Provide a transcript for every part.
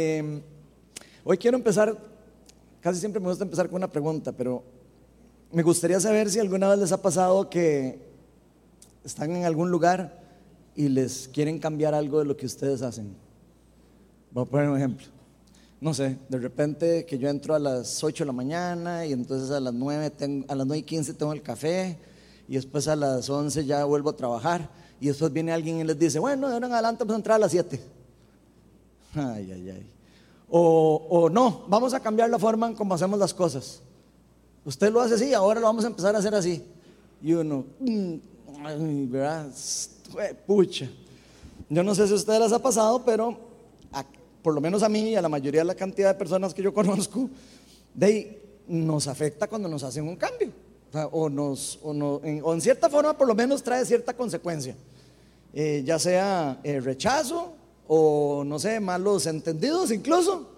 Em, hoy quiero empezar, casi siempre me gusta empezar con una pregunta, pero me gustaría saber si alguna vez les ha pasado que están en algún lugar y les quieren cambiar algo de lo que ustedes hacen. Voy a poner un ejemplo. No sé, de repente que yo entro a las 8 de la mañana y entonces a las 9, tengo, a las 9 y 15 tengo el café y después a las 11 ya vuelvo a trabajar y después viene alguien y les dice, bueno, de ahora en adelante vamos a entrar a las 7. Ay, ay, ay. O, no, vamos a cambiar la forma en cómo hacemos las cosas. Usted lo hace así, ahora lo vamos a empezar a hacer así. Y uno, mm, ¿verdad? Pucha. Yo no sé si a ustedes les ha pasado, pero por lo menos a mí y a la mayoría de la cantidad de personas que yo conozco, de nos afecta cuando nos hacen un cambio. O en cierta forma por lo menos trae cierta consecuencia. Eh, ya sea eh, rechazo o no sé, malos entendidos incluso.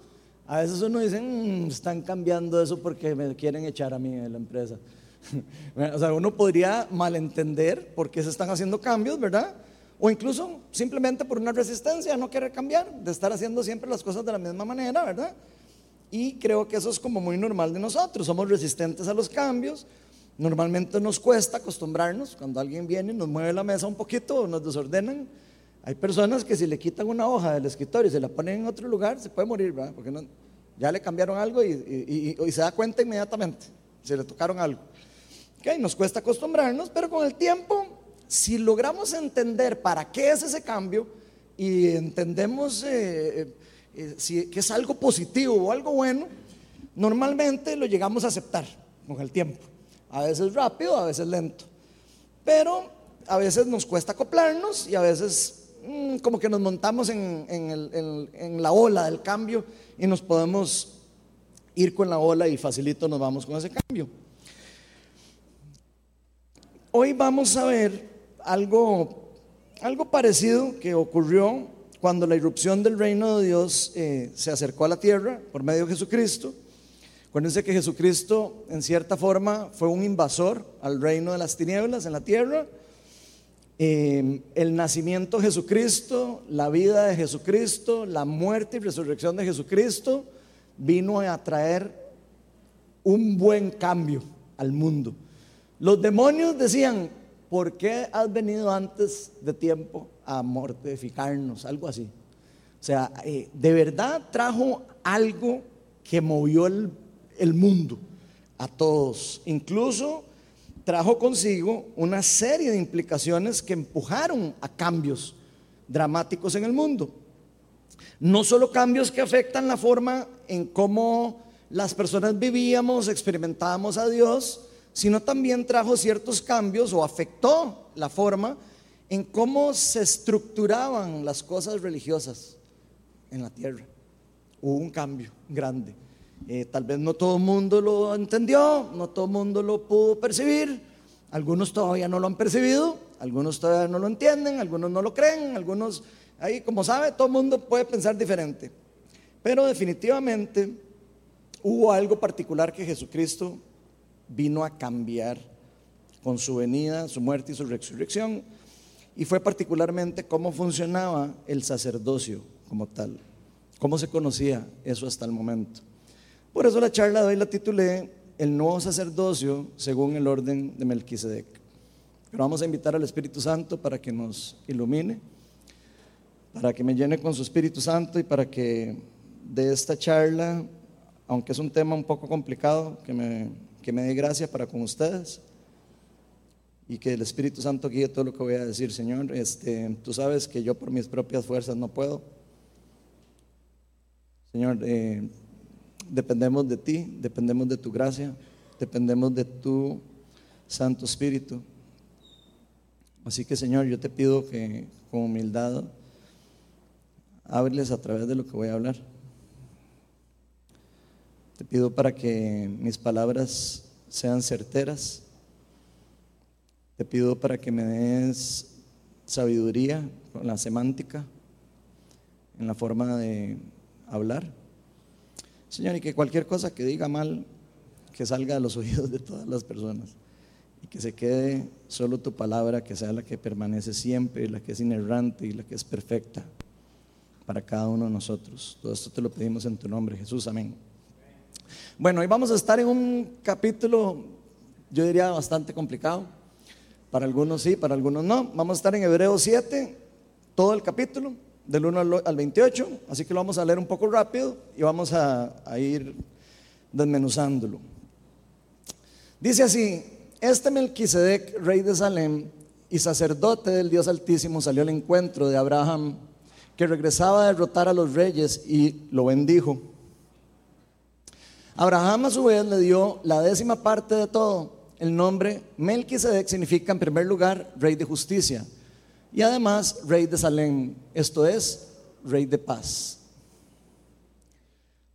A veces uno dice, mm, están cambiando eso porque me quieren echar a mí de la empresa. o sea, uno podría malentender por qué se están haciendo cambios, ¿verdad? O incluso simplemente por una resistencia no querer cambiar, de estar haciendo siempre las cosas de la misma manera, ¿verdad? Y creo que eso es como muy normal de nosotros, somos resistentes a los cambios, normalmente nos cuesta acostumbrarnos, cuando alguien viene nos mueve la mesa un poquito nos desordenan, hay personas que si le quitan una hoja del escritorio y se la ponen en otro lugar, se puede morir, ¿verdad? Porque no, ya le cambiaron algo y, se da cuenta inmediatamente, se le tocaron algo. Okay, nos cuesta acostumbrarnos, pero con el tiempo, si logramos entender para qué es ese cambio y entendemos eh, eh, si, que es algo positivo o algo bueno, normalmente lo llegamos a aceptar con el tiempo. A veces rápido, a veces lento. Pero a veces nos cuesta acoplarnos y a veces Mm, como que nos montamos en, la ola del cambio y nos podemos ir con la ola y facilito nos vamos con ese cambio. Hoy vamos a ver algo, algo parecido que ocurrió cuando la irrupción del reino de Dios eh, se acercó a la tierra por medio de Jesucristo. Acuérdense que Jesucristo en cierta forma fue un invasor al reino de las tinieblas en la tierra Em, el nacimiento de Jesucristo, la vida de Jesucristo, la muerte y resurrección de Jesucristo vino a traer un buen cambio al mundo. Los demonios decían, ¿por qué has venido antes de tiempo a mortificarnos? Algo así. O sea, eh, de verdad trajo algo que movió el, el mundo a todos, incluso trajo consigo una serie de implicaciones que empujaron a cambios dramáticos en el mundo. No solo cambios que afectan la forma en cómo las personas vivíamos, experimentábamos a Dios, sino también trajo ciertos cambios o afectó la forma en cómo se estructuraban las cosas religiosas en la tierra. Hubo un cambio grande. Eh, tal vez no todo el mundo lo entendió, no todo el mundo lo pudo percibir, algunos todavía no lo han percibido, algunos todavía no lo entienden, algunos no lo creen, algunos, ahí como sabe, todo el mundo puede pensar diferente. Pero definitivamente hubo algo particular que Jesucristo vino a cambiar con su venida, su muerte y su resurrección, y fue particularmente cómo funcionaba el sacerdocio como tal, cómo se conocía eso hasta el momento. Por eso la charla de hoy la titulé El nuevo sacerdocio según el orden de Melquisedec. Pero vamos a invitar al Espíritu Santo para que nos ilumine, para que me llene con su Espíritu Santo y para que de esta charla, aunque es un tema un poco complicado, que me, que me dé gracia para con ustedes y que el Espíritu Santo guíe todo lo que voy a decir, Señor. Este, tú sabes que yo por mis propias fuerzas no puedo. Señor, eh, dependemos de ti, dependemos de tu gracia, dependemos de tu Santo Espíritu. Así que Señor, yo te pido que con humildad hables a través de lo que voy a hablar. Te pido para que mis palabras sean certeras. Te pido para que me des sabiduría con la semántica, en la forma de hablar. Señor, y que cualquier cosa que diga mal, que salga de los oídos de todas las personas y que se quede solo tu palabra, que sea la que permanece siempre, la que es inerrante y la que es perfecta, para cada uno de nosotros. Todo esto te lo pedimos en tu nombre, Jesús. Amén. Bueno, hoy vamos a estar en un capítulo, yo diría, bastante complicado. Para algunos sí, para algunos no. Vamos a estar en Hebreos 7, todo el capítulo, del 1 al 28. Así que lo vamos a leer un poco rápido y vamos a, a ir desmenuzándolo. Dice así, este Melquisedec, rey de Salem y sacerdote del Dios Altísimo, salió al encuentro de Abraham, que regresaba a derrotar a los reyes y lo bendijo. Abraham a su vez le dio la décima parte de todo. El nombre Melquisedec significa en primer lugar rey de justicia y además rey de Salem, esto es, rey de paz.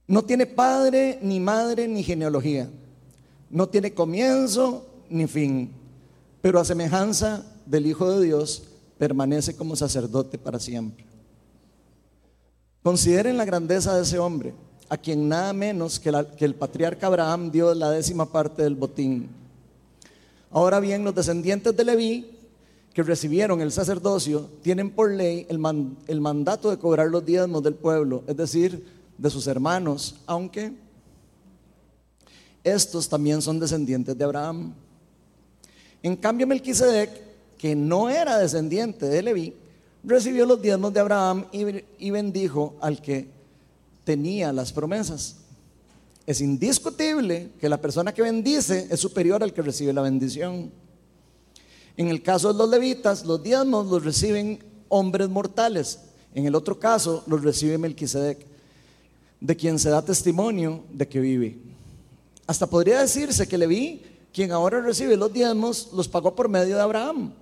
No tiene padre, ni madre, ni genealogía. No tiene comienzo, ni fin. Pero a semejanza del Hijo de Dios, permanece como sacerdote para siempre. Consideren la grandeza de ese hombre, a quien nada menos que, el patriarca Abraham dio la décima parte del botín. Ahora bien, los descendientes de Leví, que recibieron el sacerdocio, tienen por ley el, man, el mandato de cobrar los diezmos del pueblo, es decir, de sus hermanos, aunque estos también son descendientes de Abraham. En cambio, Melquisedec, que no era descendiente de Leví, recibió los diezmos de Abraham y, bendijo al que tenía las promesas. Es indiscutible que la persona que bendice es superior al que recibe la bendición. En el caso de los levitas, los diezmos los reciben hombres mortales. En el otro caso, los recibe Melquisedec, de quien se da testimonio de que vive. Hasta podría decirse que Leví quien ahora recibe los diezmos, los pagó por medio de Abraham,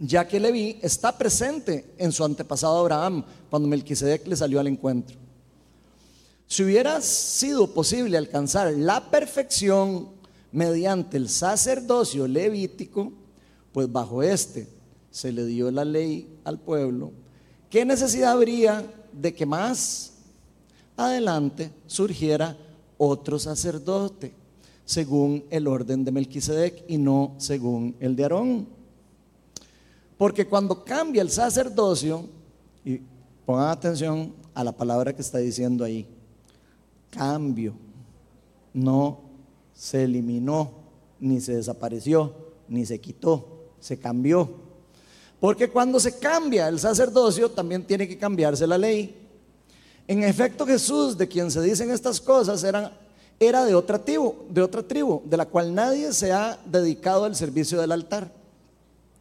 ya que Leví está presente en su antepasado Abraham cuando Melquisedec le salió al encuentro. Si hubiera sido posible alcanzar la perfección mediante el sacerdocio levítico, pues bajo este se le dio la ley al pueblo, ¿qué necesidad habría de que más adelante surgiera otro sacerdote? según el orden de Melquisedec y no según el de Aarón. Porque cuando cambia el sacerdocio, y pongan atención a la palabra que está diciendo ahí, cambio, no se eliminó, ni se desapareció, ni se quitó, se cambió. Porque cuando se cambia el sacerdocio, también tiene que cambiarse la ley. En efecto, Jesús, de quien se dicen estas cosas, era era de otra tribu, de otra tribu, de la cual nadie se ha dedicado al servicio del altar.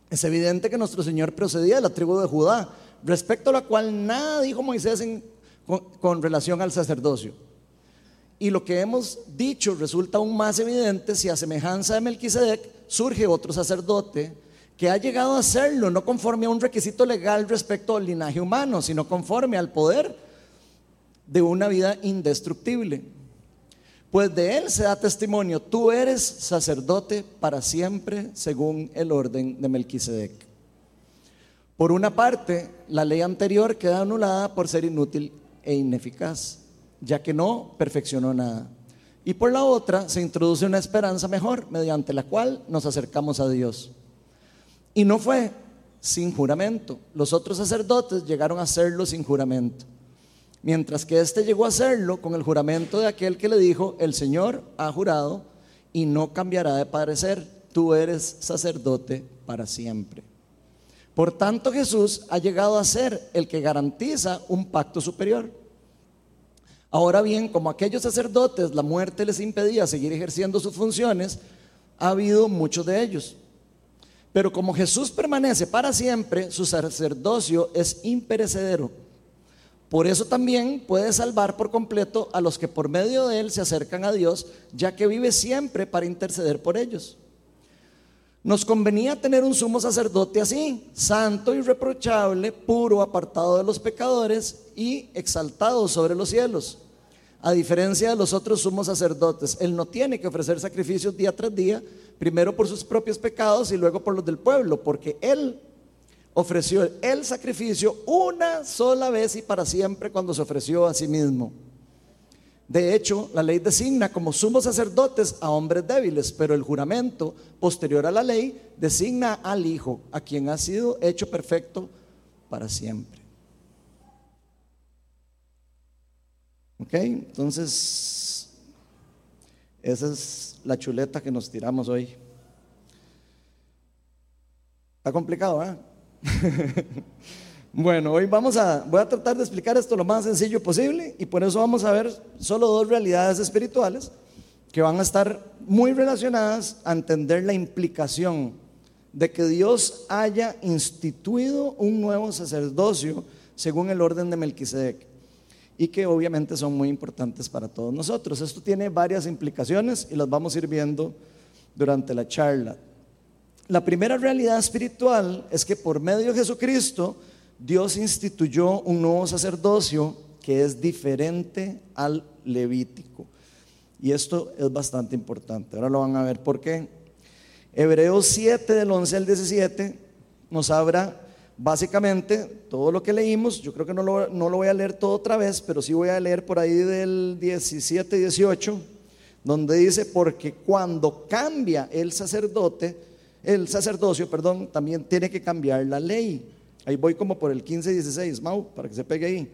Es evidente que nuestro Señor procedía de la tribu de Judá, respecto a la cual nada dijo Moisés con, con relación al sacerdocio. Y lo que hemos dicho resulta aún más evidente si a semejanza de Melquisedec surge otro sacerdote que ha llegado a hacerlo no conforme a un requisito legal respecto al linaje humano, sino conforme al poder de una vida indestructible. Pues de él se da testimonio, tú eres sacerdote para siempre según el orden de Melquisedec. Por una parte, la ley anterior queda anulada por ser inútil e ineficaz, ya que no perfeccionó nada. Y por la otra, se introduce una esperanza mejor, mediante la cual nos acercamos a Dios. Y no fue sin juramento. Los otros sacerdotes llegaron a hacerlo sin juramento. Mientras que éste llegó a hacerlo con el juramento de aquel que le dijo, el Señor ha jurado y no cambiará de parecer, tú eres sacerdote para siempre. Por tanto Jesús ha llegado a ser el que garantiza un pacto superior. Ahora bien, como aquellos sacerdotes la muerte les impedía seguir ejerciendo sus funciones, ha habido muchos de ellos. Pero como Jesús permanece para siempre, su sacerdocio es imperecedero por eso también puede salvar por completo a los que por medio de él se acercan a Dios, ya que vive siempre para interceder por ellos. Nos convenía tener un sumo sacerdote así, santo, irreprochable, puro, apartado de los pecadores y exaltado sobre los cielos. A diferencia de los otros sumos sacerdotes, él no tiene que ofrecer sacrificios día tras día, primero por sus propios pecados y luego por los del pueblo, porque él ofreció el sacrificio una sola vez y para siempre cuando se ofreció a sí mismo. De hecho, la ley designa como sumos sacerdotes a hombres débiles, pero el juramento posterior a la ley designa al Hijo, a quien ha sido hecho perfecto para siempre. ¿Ok? Entonces, esa es la chuleta que nos tiramos hoy. Está complicado, ¿eh? bueno, hoy vamos a, voy a tratar de explicar esto lo más sencillo posible y por eso vamos a ver solo dos realidades espirituales que van a estar muy relacionadas a entender la implicación de que Dios haya instituido un nuevo sacerdocio según el orden de Melquisedec y que obviamente son muy importantes para todos nosotros. Esto tiene varias implicaciones y las vamos a ir viendo durante la charla. La primera realidad espiritual es que por medio de Jesucristo Dios instituyó un nuevo sacerdocio que es diferente al levítico. Y esto es bastante importante. Ahora lo van a ver por qué. Hebreos 7 del 11 al 17 nos habla básicamente todo lo que leímos. Yo creo que no lo, no lo voy a leer todo otra vez, pero sí voy a leer por ahí del 17 y 18, donde dice, porque cuando cambia el sacerdote, el sacerdocio, perdón, también tiene que cambiar la ley. Ahí voy como por el 15 y 16, Mau, para que se pegue ahí.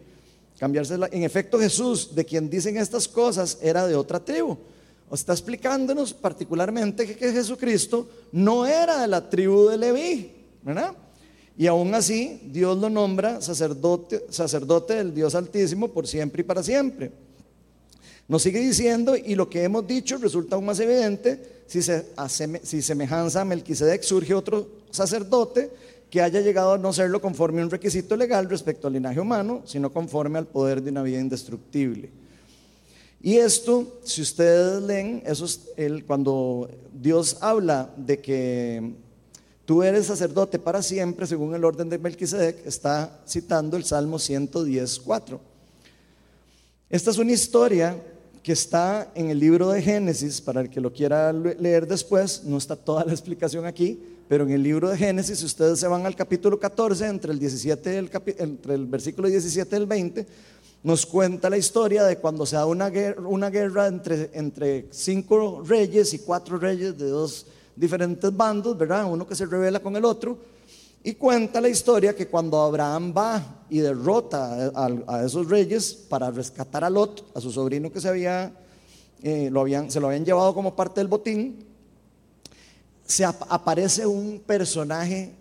Cambiarse En efecto, Jesús, de quien dicen estas cosas, era de otra tribu. Está explicándonos particularmente que, Jesucristo no era de la tribu de Leví, ¿verdad? Y aún así, Dios lo nombra sacerdote, del Dios Altísimo por siempre y para siempre. Nos sigue diciendo, y lo que hemos dicho resulta aún más evidente, si, se, si semejanza a Melquisedec surge otro sacerdote que haya llegado a no serlo conforme a un requisito legal respecto al linaje humano, sino conforme al poder de una vida indestructible. Y esto, si ustedes leen, eso es cuando Dios habla de que tú eres sacerdote para siempre, según el orden de Melquisedec, está citando el Salmo 110, 4. Esta es una historia que está en el libro de Génesis, para el que lo quiera leer después, no está toda la explicación aquí, pero en el libro de Génesis, si ustedes se van al capítulo 14, entre el, 17 el, entre el versículo 17 y el 20, nos cuenta la historia de cuando se da una guerra, una guerra entre, entre cinco reyes y cuatro reyes de dos diferentes bandos, ¿verdad? Uno que se revela con el otro. Y cuenta la historia que cuando Abraham va y derrota a, esos reyes para rescatar a Lot, a su sobrino que se, había, eh, lo habían, se lo habían llevado como parte del botín, se aparece un personaje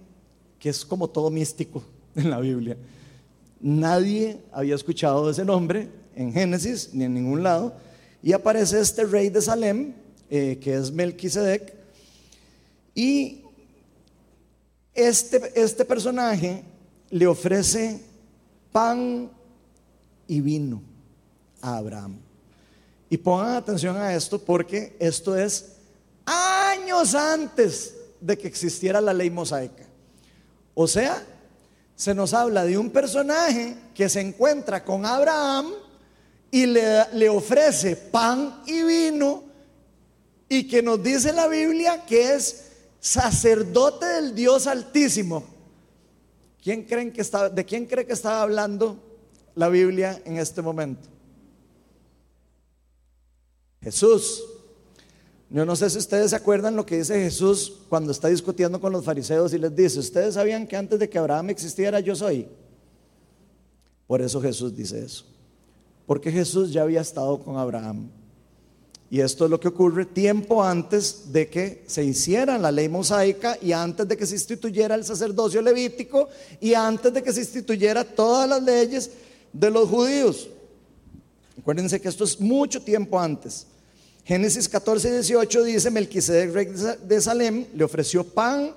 que es como todo místico en la Biblia. Nadie había escuchado ese nombre en Génesis ni en ningún lado. Y aparece este rey de Salem, eh, que es Melquisedec, y este, este personaje le ofrece pan y vino a Abraham. Y pongan atención a esto porque esto es años antes de que existiera la ley mosaica. O sea, se nos habla de un personaje que se encuentra con Abraham y le, le, ofrece pan y vino y que nos dice la Biblia que es sacerdote del Dios Altísimo. ¿Quién creen que está, ¿De quién cree que estaba hablando la Biblia en este momento? Jesús. Yo no sé si ustedes se acuerdan lo que dice Jesús cuando está discutiendo con los fariseos y les dice, ustedes sabían que antes de que Abraham existiera yo soy. Por eso Jesús dice eso. Porque Jesús ya había estado con Abraham. Y esto es lo que ocurre tiempo antes de que se hiciera la ley mosaica y antes de que se instituyera el sacerdocio levítico y antes de que se instituyera todas las leyes de los judíos. Acuérdense que esto es mucho tiempo antes. Génesis 14, 18 dice, Melquisedec, rey de Salem, le ofreció pan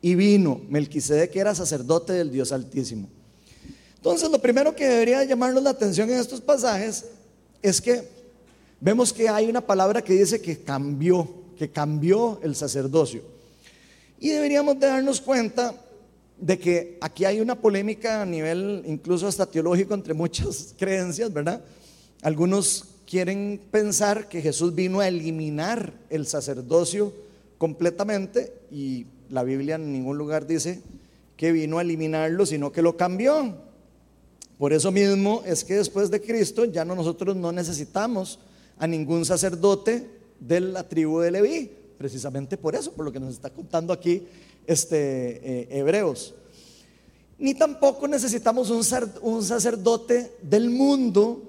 y vino. Melquisedec era sacerdote del Dios Altísimo. Entonces, lo primero que debería llamarnos la atención en estos pasajes es que vemos que hay una palabra que dice que cambió, que cambió el sacerdocio. Y deberíamos de darnos cuenta de que aquí hay una polémica a nivel incluso hasta teológico entre muchas creencias, ¿verdad? Algunos quieren pensar que Jesús vino a eliminar el sacerdocio completamente y la Biblia en ningún lugar dice que vino a eliminarlo, sino que lo cambió. Por eso mismo es que después de Cristo ya no, nosotros no necesitamos a ningún sacerdote de la tribu de Leví, precisamente por eso, por lo que nos está contando aquí este, eh, Hebreos. Ni tampoco necesitamos un, un sacerdote del mundo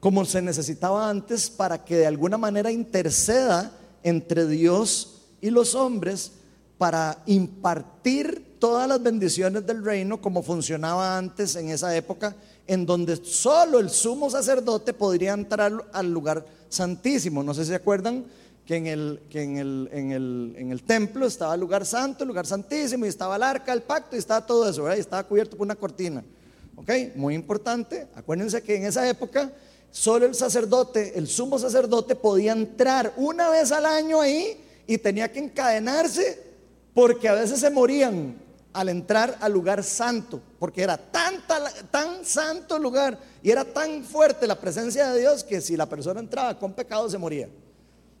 como se necesitaba antes para que de alguna manera interceda entre Dios y los hombres para impartir todas las bendiciones del reino como funcionaba antes en esa época, en donde solo el sumo sacerdote podría entrar al lugar santísimo. No sé si se acuerdan que en el, que en el, en el, en el templo estaba el lugar santo, el lugar santísimo, y estaba el arca, el pacto, y estaba todo eso, ¿verdad? y estaba cubierto por una cortina. ¿Ok? Muy importante. Acuérdense que en esa época solo el sacerdote, el sumo sacerdote, podía entrar una vez al año ahí y tenía que encadenarse porque a veces se morían al entrar al lugar santo, porque era tan, santo lugar y era tan fuerte la presencia de Dios que si la persona entraba con pecado se moría.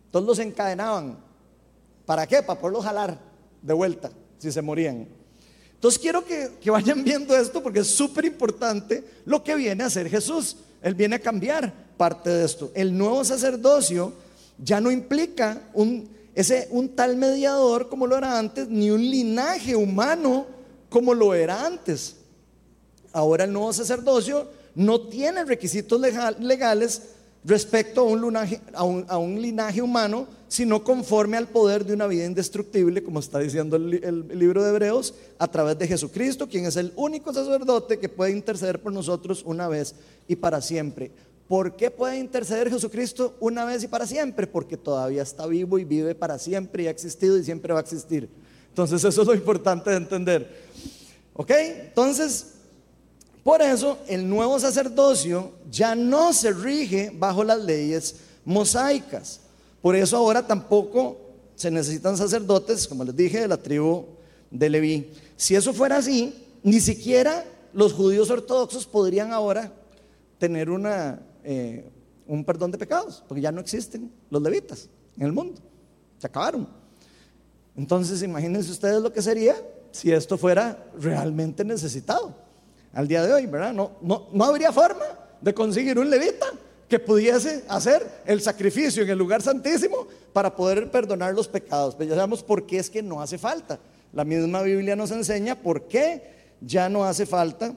Entonces los encadenaban. ¿Para qué? Para poderlos jalar de vuelta si se morían. Entonces quiero que, que vayan viendo esto porque es súper importante lo que viene a hacer Jesús. Él viene a cambiar parte de esto. El nuevo sacerdocio ya no implica un ese un tal mediador como lo era antes, ni un linaje humano como lo era antes. Ahora el nuevo sacerdocio no tiene requisitos legales respecto a un, linaje, a, un, linaje, humano, sino conforme al poder de una vida indestructible, como está diciendo el, el libro de Hebreos, a través de Jesucristo, quien es el único sacerdote que puede interceder por nosotros una vez y para siempre. ¿Por qué puede interceder Jesucristo una vez y para siempre? Porque todavía está vivo y vive para siempre y ha existido y siempre va a existir. Entonces eso es lo importante de entender. ¿Ok? Entonces, por eso el nuevo sacerdocio ya no se rige bajo las leyes mosaicas. Por eso ahora tampoco se necesitan sacerdotes, como les dije, de la tribu de Leví. Si eso fuera así, ni siquiera los judíos ortodoxos podrían ahora tener una eh, un perdón de pecados, porque ya no existen los levitas en el mundo, se acabaron. Entonces imagínense ustedes lo que sería si esto fuera realmente necesitado al día de hoy, ¿verdad? No, no, no habría forma de conseguir un levita que pudiese hacer el sacrificio en el lugar santísimo para poder perdonar los pecados. Pero pues ya sabemos por qué es que no hace falta. La misma Biblia nos enseña por qué ya no hace falta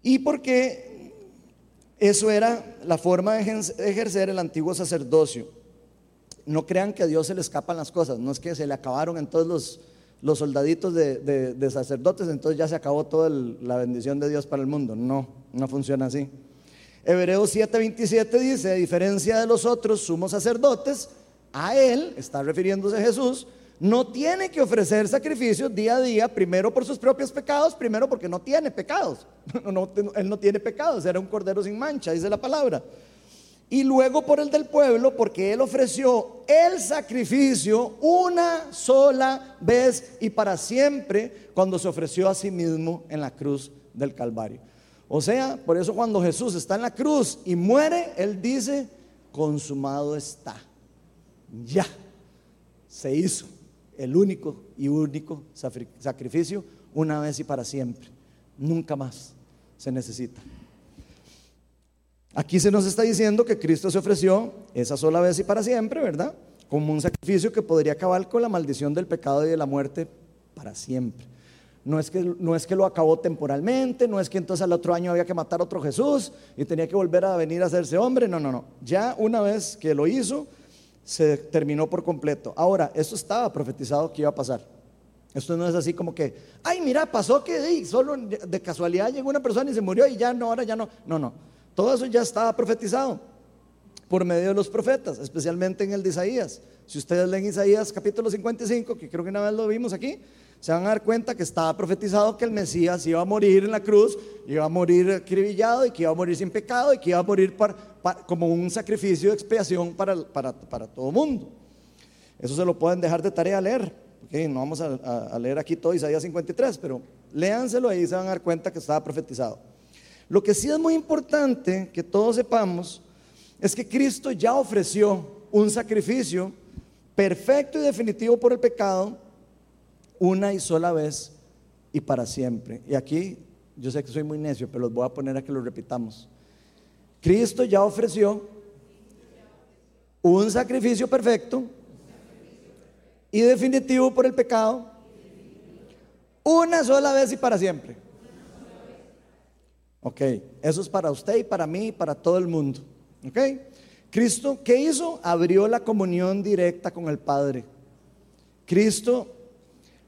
y por qué eso era la forma de ejercer el antiguo sacerdocio. No crean que a Dios se le escapan las cosas, no es que se le acabaron en todos los, los soldaditos de, sacerdotes, entonces ya se acabó toda la bendición de Dios para el mundo. No, no funciona así. Hebreos 7:27 dice, a diferencia de los otros sumos sacerdotes, a él, está refiriéndose a Jesús, no tiene que ofrecer sacrificios día a día, primero por sus propios pecados, primero porque no tiene pecados. él no tiene pecados, era un cordero sin mancha, dice la palabra. Y luego por el del pueblo, porque él ofreció el sacrificio una sola vez y para siempre, cuando se ofreció a sí mismo en la cruz del Calvario. O sea, por eso cuando Jesús está en la cruz y muere, él dice, consumado está. Ya, se hizo el único y único sacrificio una vez y para siempre. Nunca más se necesita. Aquí se nos está diciendo que Cristo se ofreció esa sola vez y para siempre, ¿verdad? Como un sacrificio que podría acabar con la maldición del pecado y de la muerte para siempre. No es, que, no es que lo acabó temporalmente, no es que entonces al otro año había que matar a otro Jesús y tenía que volver a venir a hacerse hombre, no, no, no. Ya una vez que lo hizo, se terminó por completo. Ahora, esto estaba profetizado que iba a pasar. Esto no es así como que, ay, mira, pasó que solo de casualidad llegó una persona y se murió y ya no, ahora ya no. No, no. Todo eso ya estaba profetizado por medio de los profetas, especialmente en el de Isaías. Si ustedes leen Isaías capítulo 55, que creo que una vez lo vimos aquí, se van a dar cuenta que estaba profetizado que el Mesías iba a morir en la cruz, iba a morir acribillado y que iba a morir sin pecado y que iba a morir como un sacrificio de expiación para, para, para todo el mundo. Eso se lo pueden dejar de tarea a leer. no vamos a, leer aquí todo Isaías 53, pero léanselo ahí se van a dar cuenta que estaba profetizado. Lo que sí es muy importante que todos sepamos es que Cristo ya ofreció un sacrificio perfecto y definitivo por el pecado una y sola vez y para siempre. Y aquí yo sé que soy muy necio, pero los voy a poner a que lo repitamos. Cristo ya ofreció un sacrificio perfecto y definitivo por el pecado una sola vez y para siempre. Ok, eso es para usted y para mí y para todo el mundo. Ok, Cristo, ¿qué hizo? Abrió la comunión directa con el Padre. Cristo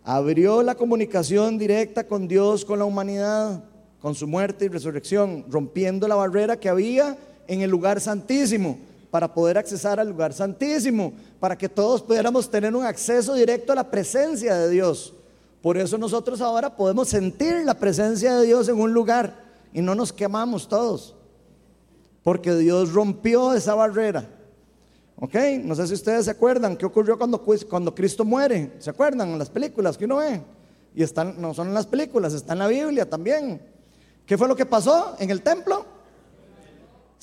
abrió la comunicación directa con Dios, con la humanidad, con su muerte y resurrección, rompiendo la barrera que había en el lugar santísimo para poder accesar al lugar santísimo, para que todos pudiéramos tener un acceso directo a la presencia de Dios. Por eso nosotros ahora podemos sentir la presencia de Dios en un lugar y no nos quemamos todos, porque Dios rompió esa barrera. ¿Ok? No sé si ustedes se acuerdan qué ocurrió cuando, cuando Cristo muere. ¿Se acuerdan en las películas que uno ve? Y están, no son en las películas, está en la Biblia también. ¿Qué fue lo que pasó en el templo?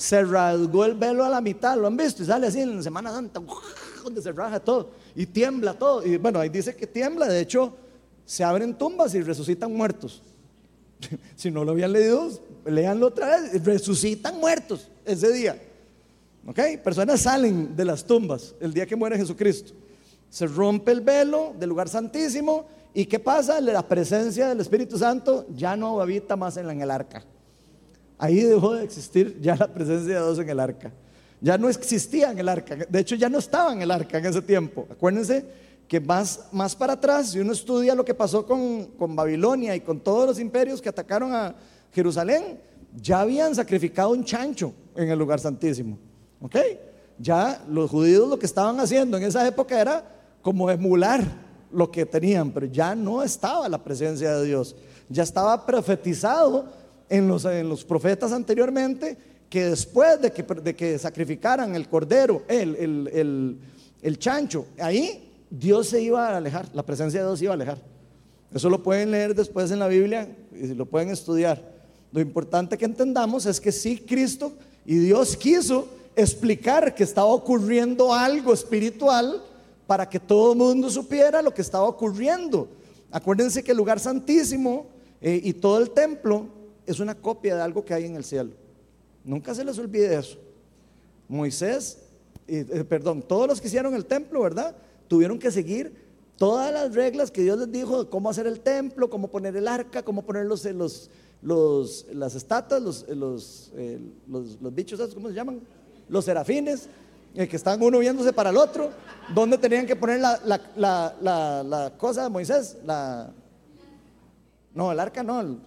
se rasgó el velo a la mitad, lo han visto, y sale así en Semana Santa, donde se raja todo, y tiembla todo. Y bueno, ahí dice que tiembla, de hecho, se abren tumbas y resucitan muertos. si no lo habían leído, leanlo otra vez, resucitan muertos ese día. ¿Ok? Personas salen de las tumbas el día que muere Jesucristo. Se rompe el velo del lugar santísimo. ¿Y qué pasa? La presencia del Espíritu Santo ya no habita más en el arca. Ahí dejó de existir ya la presencia de Dios en el arca. Ya no existía en el arca. De hecho, ya no estaba en el arca en ese tiempo. Acuérdense que más, más para atrás, si uno estudia lo que pasó con, con Babilonia y con todos los imperios que atacaron a Jerusalén, ya habían sacrificado un chancho en el lugar santísimo. ¿Ok? Ya los judíos lo que estaban haciendo en esa época era como emular lo que tenían, pero ya no estaba la presencia de Dios. Ya estaba profetizado en los, en los profetas anteriormente que después de que, de que sacrificaran el cordero, el, el, el, chancho, ahí Dios se iba a alejar, la presencia de Dios se iba a alejar. Eso lo pueden leer después en la Biblia y lo pueden estudiar. Lo importante que entendamos es que sí, Cristo y Dios quiso explicar que estaba ocurriendo algo espiritual para que todo el mundo supiera lo que estaba ocurriendo. Acuérdense que el lugar santísimo eh, y todo el templo es una copia de algo que hay en el cielo. Nunca se les olvide eso. Moisés, eh, perdón, todos los que hicieron el templo, ¿verdad? Tuvieron que seguir todas las reglas que Dios les dijo de cómo hacer el templo, cómo poner el arca, cómo poner los, eh, los, los las estatuas, los, los, los, bichos, ¿cómo se llaman? Los serafines, que están uno viéndose para el otro, dónde tenían que poner la, la, la, la cosa de Moisés, la... No, el arca no,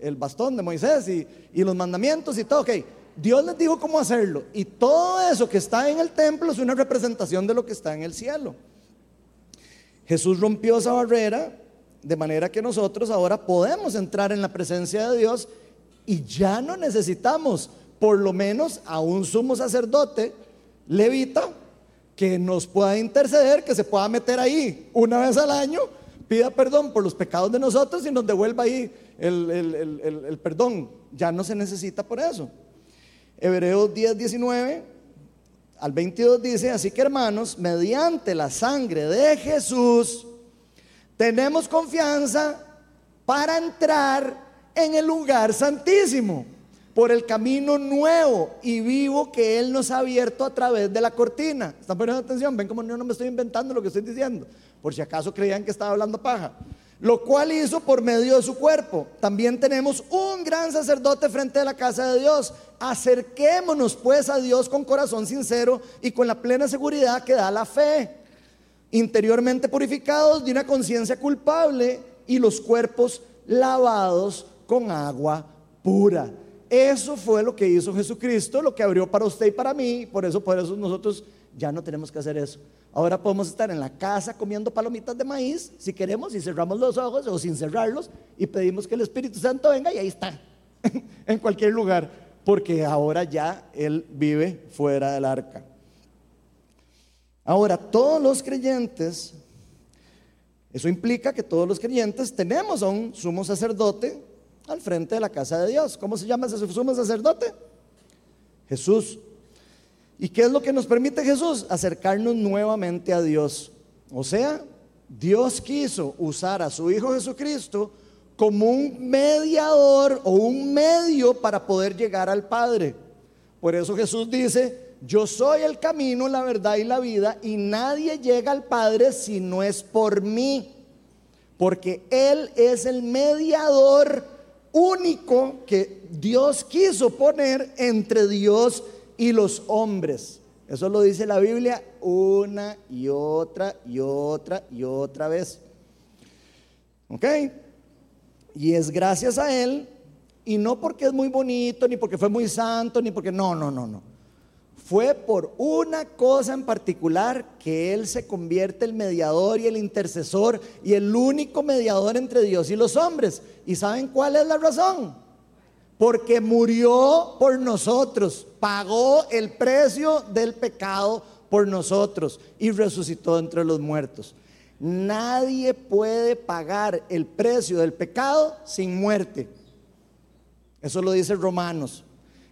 el bastón de Moisés y, los mandamientos y todo. Ok, Dios les dijo cómo hacerlo. Y todo eso que está en el templo es una representación de lo que está en el cielo. Jesús rompió esa barrera de manera que nosotros ahora podemos entrar en la presencia de Dios y ya no necesitamos por lo menos a un sumo sacerdote levita que nos pueda interceder, que se pueda meter ahí una vez al año, pida perdón por los pecados de nosotros y nos devuelva ahí el, perdón. Ya no se necesita por eso. Hebreos 10, 19 al 22 dice, así que hermanos, mediante la sangre de Jesús, tenemos confianza para entrar en el lugar santísimo por el camino nuevo y vivo que Él nos ha abierto a través de la cortina. ¿Están poniendo atención? Ven como yo no me estoy inventando lo que estoy diciendo, por si acaso creían que estaba hablando paja lo cual hizo por medio de su cuerpo. También tenemos un gran sacerdote frente a la casa de Dios. Acerquémonos pues a Dios con corazón sincero y con la plena seguridad que da la fe, interiormente purificados de una conciencia culpable y los cuerpos lavados con agua pura. Eso fue lo que hizo Jesucristo, lo que abrió para usted y para mí, por eso por eso nosotros ya no tenemos que hacer eso. Ahora podemos estar en la casa comiendo palomitas de maíz, si queremos, y cerramos los ojos o sin cerrarlos, y pedimos que el Espíritu Santo venga y ahí está, en cualquier lugar, porque ahora ya Él vive fuera del arca. Ahora, todos los creyentes, eso implica que todos los creyentes tenemos a un sumo sacerdote al frente de la casa de Dios. ¿Cómo se llama ese sumo sacerdote? Jesús. ¿Y qué es lo que nos permite Jesús? Acercarnos nuevamente a Dios. O sea, Dios quiso usar a su Hijo Jesucristo como un mediador o un medio para poder llegar al Padre. Por eso Jesús dice, yo soy el camino, la verdad y la vida, y nadie llega al Padre si no es por mí. Porque Él es el mediador único que Dios quiso poner entre Dios y los hombres. Eso lo dice la Biblia una y otra y otra y otra vez. ¿Ok? Y es gracias a Él, y no porque es muy bonito, ni porque fue muy santo, ni porque no, no, no, no. Fue por una cosa en particular que Él se convierte el mediador y el intercesor y el único mediador entre Dios y los hombres. ¿Y saben cuál es la razón? Porque murió por nosotros, pagó el precio del pecado por nosotros y resucitó entre los muertos. Nadie puede pagar el precio del pecado sin muerte. Eso lo dice Romanos.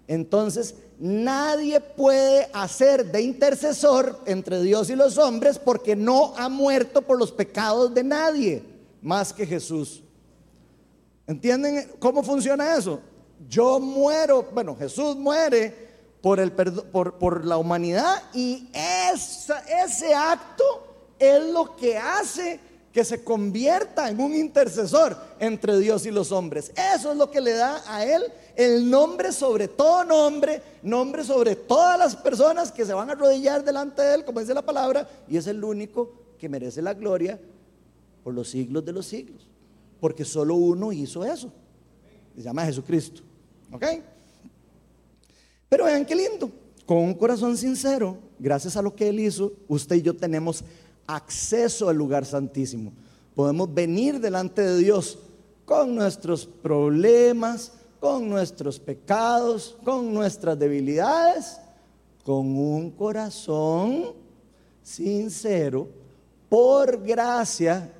Entonces, nadie puede hacer de intercesor entre Dios y los hombres porque no ha muerto por los pecados de nadie más que Jesús. ¿Entienden cómo funciona eso? Yo muero, bueno, Jesús muere por, el, por, por la humanidad y ese acto es lo que hace que se convierta en un intercesor entre Dios y los hombres. Eso es lo que le da a él el nombre sobre todo nombre, nombre sobre todas las personas que se van a arrodillar delante de él, como dice la palabra, y es el único que merece la gloria por los siglos de los siglos, porque solo uno hizo eso. Se llama Jesucristo. ¿Ok? Pero vean qué lindo, con un corazón sincero, gracias a lo que él hizo, usted y yo tenemos acceso al lugar santísimo. Podemos venir delante de Dios con nuestros problemas, con nuestros pecados, con nuestras debilidades, con un corazón sincero, por gracia,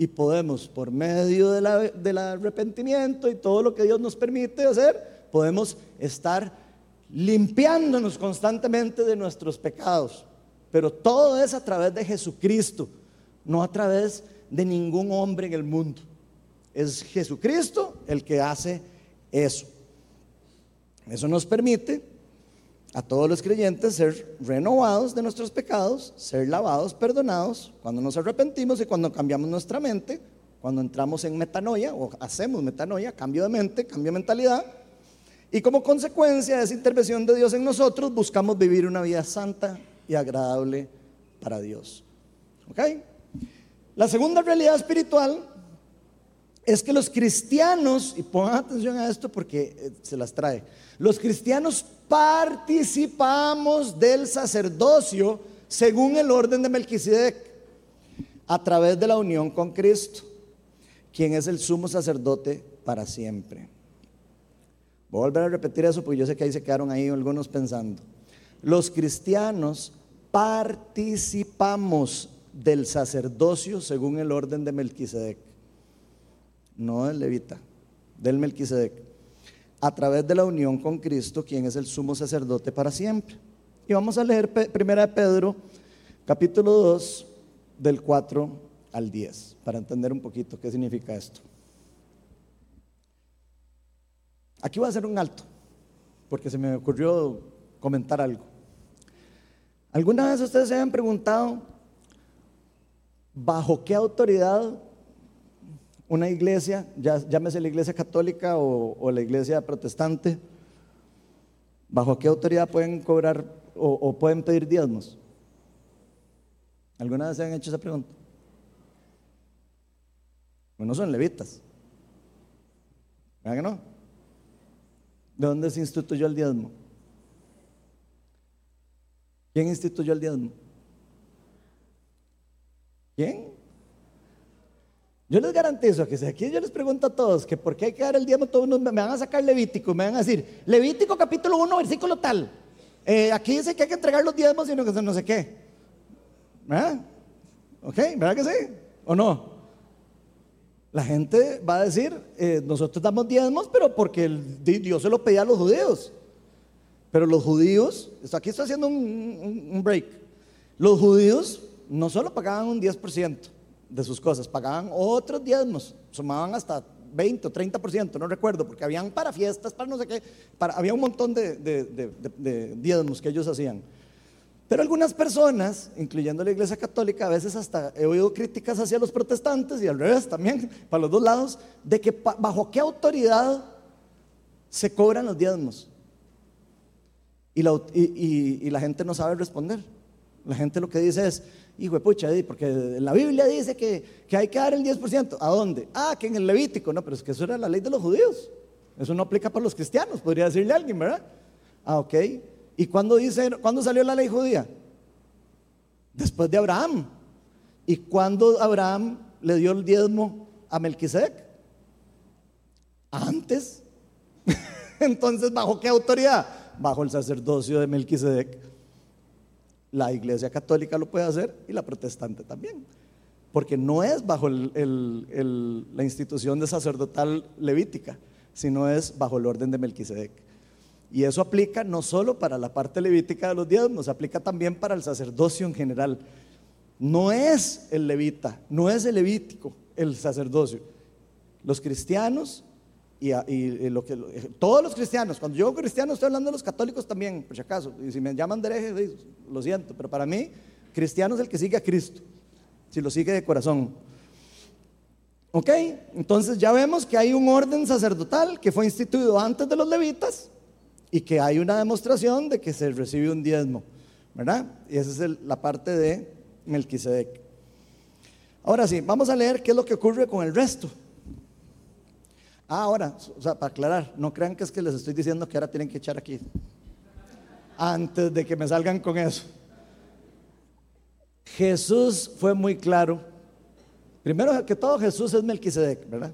y podemos, por medio del arrepentimiento y todo lo que Dios nos permite hacer, podemos estar limpiándonos constantemente de nuestros pecados. Pero todo es a través de Jesucristo, no a través de ningún hombre en el mundo. Es Jesucristo el que hace eso. Eso nos permite a todos los creyentes ser renovados de nuestros pecados, ser lavados, perdonados, cuando nos arrepentimos y cuando cambiamos nuestra mente, cuando entramos en metanoia o hacemos metanoia, cambio de mente, cambio de mentalidad. Y como consecuencia de esa intervención de Dios en nosotros, buscamos vivir una vida santa, y agradable para Dios. ¿Ok? La segunda realidad espiritual es que los cristianos, y pongan atención a esto porque eh, se las trae, los cristianos participamos del sacerdocio según el orden de Melquisedec a través de la unión con Cristo, quien es el sumo sacerdote para siempre. Voy a volver a repetir eso porque yo sé que ahí se quedaron ahí algunos pensando. Los cristianos participamos del sacerdocio según el orden de Melquisedec, no del levita, del Melquisedec, a través de la unión con Cristo, quien es el sumo sacerdote para siempre. Y vamos a leer primera de Pedro, capítulo 2, del 4 al 10, para entender un poquito qué significa esto. Aquí voy a hacer un alto, porque se me ocurrió comentar algo. ¿Alguna vez ustedes se han preguntado bajo qué autoridad una iglesia, ya, llámese la iglesia católica o, la iglesia protestante, bajo qué autoridad pueden cobrar o, pueden pedir diezmos? ¿Alguna vez se han hecho esa pregunta? Bueno, son levitas. ¿Verdad que no? ¿De dónde se instituyó el diezmo? ¿Quién instituyó el diezmo? ¿Quién? Yo les garantizo que si aquí yo les pregunto a todos que por qué hay que dar el diezmo, todos me van a sacar Levítico, me van a decir, Levítico capítulo 1, versículo tal. Eh, aquí dice que hay que entregar los diezmos y no, no sé qué. ¿Verdad? ¿Ok? ¿Verdad que sí? ¿O no? La gente va a decir, eh, nosotros damos diezmos, pero porque Dios se lo pedía a los judíos. Pero los judíos, aquí estoy haciendo un, break, los judíos no solo pagaban un 10% de sus cosas, pagaban otros diezmos, sumaban hasta 20 o 30%, no recuerdo, porque habían para fiestas, para no sé qué, había un montón de, de, diezmos que ellos hacían. Pero algunas personas, incluyendo la Iglesia Católica, a veces hasta he oído críticas hacia los protestantes y al revés también, para los dos lados, de que bajo qué autoridad se cobran los diezmos. Y la, gente no sabe responder. La gente lo que dice es, hijo de pucha, porque la Biblia dice que, que, hay que dar el 10%. ¿A dónde? Ah, que en el Levítico. No, pero es que eso era la ley de los judíos. Eso no aplica para los cristianos, podría decirle a alguien, ¿verdad? Ah, ok. ¿Y cuándo, dice, cuándo salió la ley judía? Después de Abraham. ¿Y cuándo Abraham le dio el diezmo a Melquisedec? Antes. Entonces, ¿bajo qué autoridad? Bajo el sacerdocio de Melquisedec. La iglesia católica lo puede hacer y la protestante también. Porque no es bajo la institución de sacerdotal levítica, sino es bajo el orden de Melquisedec. Y eso aplica no solo para la parte levítica de los diezmos, aplica también para el sacerdocio en general. No es el levita, no es el levítico el sacerdocio. Los cristianos y, lo que, todos los cristianos, cuando yo cristiano estoy hablando de los católicos también, por si acaso, y si me llaman hereje, lo siento, pero para mí, cristiano es el que sigue a Cristo, si lo sigue de corazón. ¿Ok? Entonces ya vemos que hay un orden sacerdotal que fue instituido antes de los levitas y que hay una demostración de que se recibe un diezmo, ¿verdad? Y esa es la parte de Melquisedec. Ahora sí, vamos a leer qué es lo que ocurre con el resto. Ah, ahora, o sea, para aclarar, no crean que es que les estoy diciendo que ahora tienen que echar aquí. Antes de que me salgan con eso. Jesús fue muy claro. Primero que todo, Jesús es Melquisedec, ¿verdad?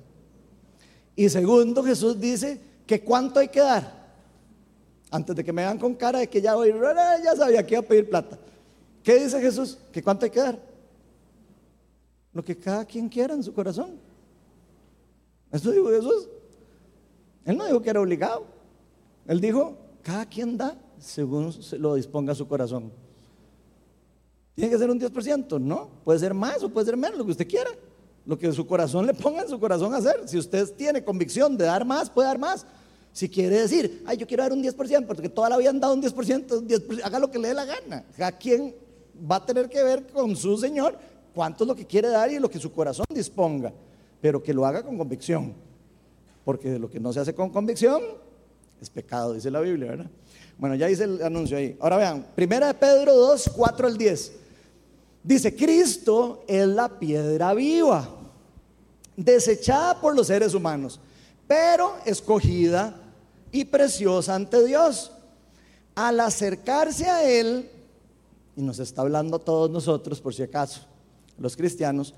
Y segundo, Jesús dice que cuánto hay que dar. Antes de que me vean con cara de que ya voy, ya sabía que iba a pedir plata. ¿Qué dice Jesús? ¿Que cuánto hay que dar? Lo que cada quien quiera en su corazón. Eso dijo Jesús. Él no dijo que era obligado. Él dijo, cada quien da según lo disponga su corazón. ¿Tiene que ser un 10%? No, puede ser más o puede ser menos, lo que usted quiera. Lo que su corazón le ponga en su corazón a hacer. Si usted tiene convicción de dar más, puede dar más. Si quiere decir, ay, yo quiero dar un 10%, porque toda la vida han dado un 10%, haga lo que le dé la gana. Cada quien va a tener que ver con su Señor cuánto es lo que quiere dar y lo que su corazón disponga, pero que lo haga con convicción, porque lo que no se hace con convicción es pecado, dice la Biblia, ¿verdad? Bueno, ya hice el anuncio ahí. Ahora vean, primera de Pedro 2, 4 al 10. Dice, Cristo es la piedra viva, desechada por los seres humanos, pero escogida y preciosa ante Dios. Al acercarse a Él, y nos está hablando a todos nosotros, por si acaso, los cristianos,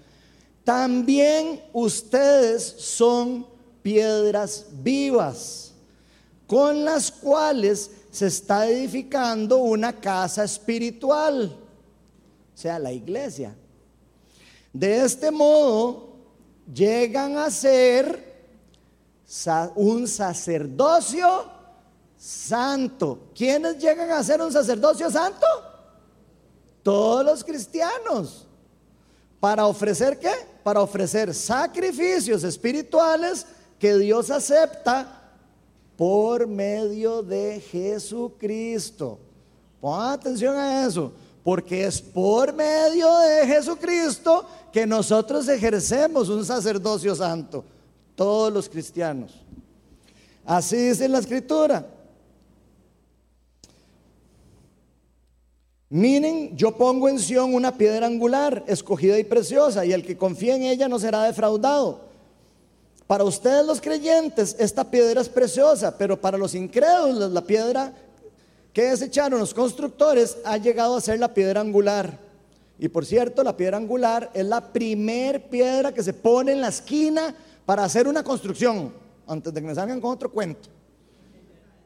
también ustedes son piedras vivas, con las cuales se está edificando una casa espiritual, o sea, la iglesia. De este modo, llegan a ser un sacerdocio santo. ¿Quiénes llegan a ser un sacerdocio santo? Todos los cristianos. ¿Para ofrecer qué? Para ofrecer sacrificios espirituales que Dios acepta por medio de Jesucristo. Pon atención a eso, porque es por medio de Jesucristo que nosotros ejercemos un sacerdocio santo todos los cristianos. Así dice la escritura. Miren, yo pongo en Sión una piedra angular, escogida y preciosa, y el que confía en ella no será defraudado. Para ustedes los creyentes, esta piedra es preciosa, pero para los incrédulos, la piedra que desecharon los constructores ha llegado a ser la piedra angular. Y por cierto, la piedra angular es la primer piedra que se pone en la esquina para hacer una construcción, antes de que me salgan con otro cuento.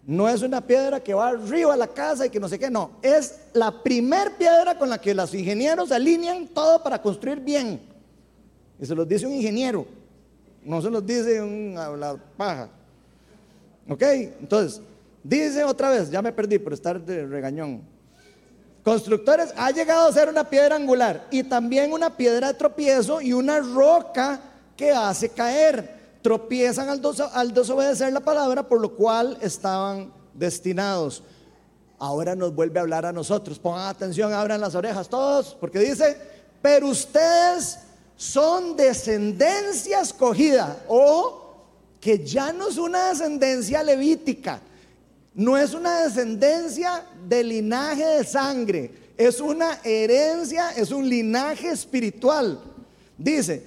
No es una piedra que va arriba a la casa y que no sé qué, no. Es la primer piedra con la que los ingenieros alinean todo para construir bien. Y se los dice un ingeniero, no se los dice un la paja. ¿Ok? Entonces, dice otra vez, ya me perdí por estar de regañón. Constructores ha llegado a ser una piedra angular y también una piedra de tropiezo y una roca que hace caer. Tropiezan al, desobedecer la palabra, por lo cual estaban destinados. ahora nos vuelve a hablar a nosotros. Pongan atención, abran las orejas todos, porque dice, pero ustedes son descendencia escogida o que ya no es una descendencia levítica, no es una descendencia de linaje de sangre, es una herencia, es un linaje espiritual. Dice,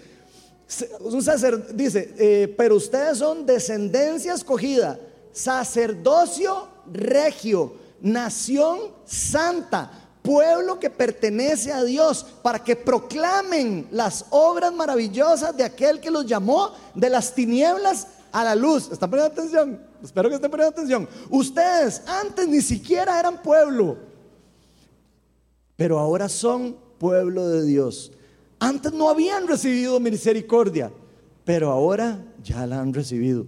un dice, eh, pero ustedes son descendencia escogida, sacerdocio regio, nación santa, pueblo que pertenece a Dios, para que proclamen las obras maravillosas de aquel que los llamó de las tinieblas a la luz. ¿Están poniendo atención? Espero que estén poniendo atención. Ustedes antes ni siquiera eran pueblo, pero ahora son pueblo de Dios. Antes no habían recibido misericordia, pero ahora ya la han recibido.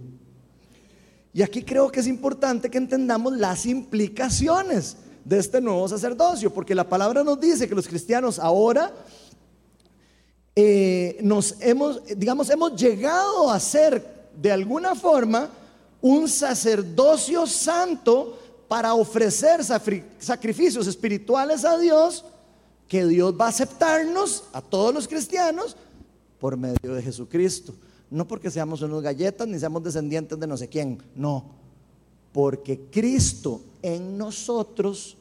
Y aquí creo que es importante que entendamos las implicaciones de este nuevo sacerdocio, porque la palabra nos dice que los cristianos ahora eh, nos hemos, digamos, hemos llegado a ser de alguna forma un sacerdocio santo para ofrecer sacrificios espirituales a Dios, que Dios va a aceptarnos a todos los cristianos por medio de Jesucristo. No porque seamos unos galletas ni seamos descendientes de no sé quién, no, porque Cristo en nosotros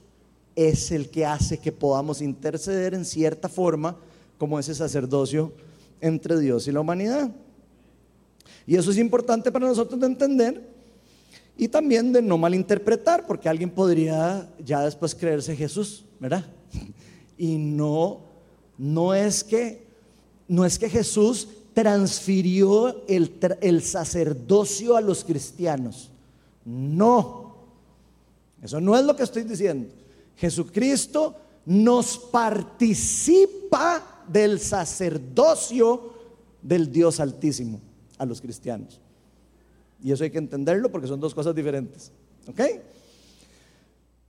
es el que hace que podamos interceder en cierta forma como ese sacerdocio entre Dios y la humanidad. Y eso es importante para nosotros de entender y también de no malinterpretar, porque alguien podría ya después creerse Jesús, ¿verdad? Y no, no es que, no es que Jesús transfirió el, el sacerdocio a los cristianos. No, eso no es lo que estoy diciendo. Jesucristo nos participa del sacerdocio del Dios Altísimo a los cristianos. Y eso hay que entenderlo porque son dos cosas diferentes. ¿Ok?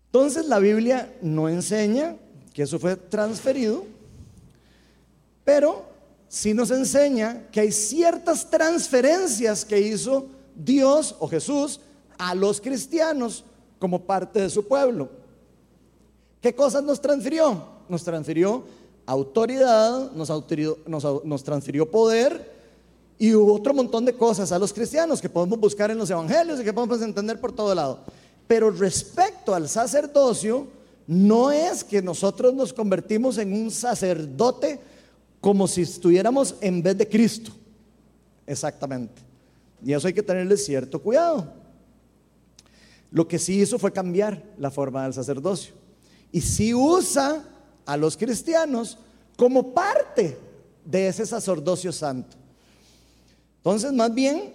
Entonces la Biblia no enseña que eso fue transferido, pero sí nos enseña que hay ciertas transferencias que hizo Dios o Jesús a los cristianos como parte de su pueblo. ¿Qué cosas nos transfirió? Nos transfirió autoridad, nos, nos, transfirió poder, y hubo otro montón de cosas a los cristianos que podemos buscar en los evangelios y que podemos entender por todo lado. Pero respecto al sacerdocio, no es que nosotros nos convertimos en un sacerdote como si estuviéramos en vez de Cristo. Exactamente. Y eso hay que tenerle cierto cuidado. Lo que sí hizo fue cambiar la forma del sacerdocio. Y sí usa a los cristianos como parte de ese sacerdocio santo. Entonces, más bien,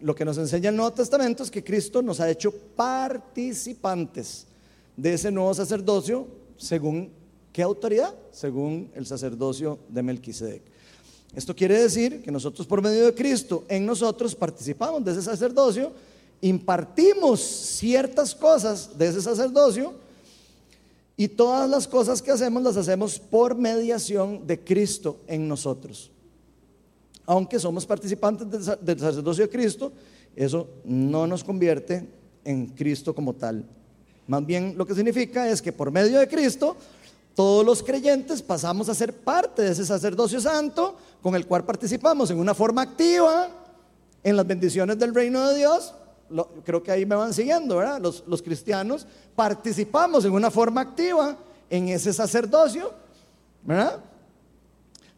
lo que nos enseña el Nuevo Testamento es que Cristo nos ha hecho participantes de ese nuevo sacerdocio según qué autoridad? Según el sacerdocio de Melquisedec. Esto quiere decir que nosotros por medio de Cristo en nosotros participamos de ese sacerdocio, impartimos ciertas cosas de ese sacerdocio y todas las cosas que hacemos las hacemos por mediación de Cristo en nosotros aunque somos participantes del sacerdocio de Cristo, eso no nos convierte en Cristo como tal. Más bien lo que significa es que por medio de Cristo, todos los creyentes pasamos a ser parte de ese sacerdocio santo con el cual participamos en una forma activa en las bendiciones del reino de Dios. creo que ahí me van siguiendo, ¿verdad? Los, los cristianos participamos en una forma activa en ese sacerdocio, ¿verdad?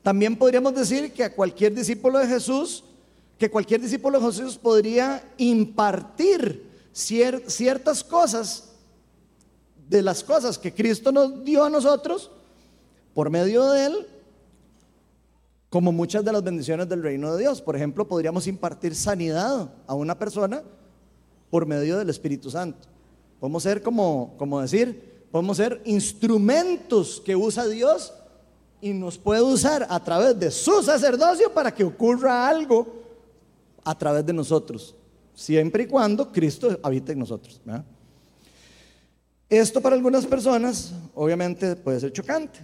También podríamos decir que a cualquier discípulo de Jesús, que cualquier discípulo de Jesús podría impartir ciertas cosas de las cosas que Cristo nos dio a nosotros por medio de Él, como muchas de las bendiciones del reino de Dios. Por ejemplo, podríamos impartir sanidad a una persona por medio del Espíritu Santo. Podemos ser como, como decir, podemos ser instrumentos que usa Dios y nos puede usar a través de su sacerdocio para que ocurra algo a través de nosotros, siempre y cuando Cristo habite en nosotros. Esto para algunas personas obviamente puede ser chocante,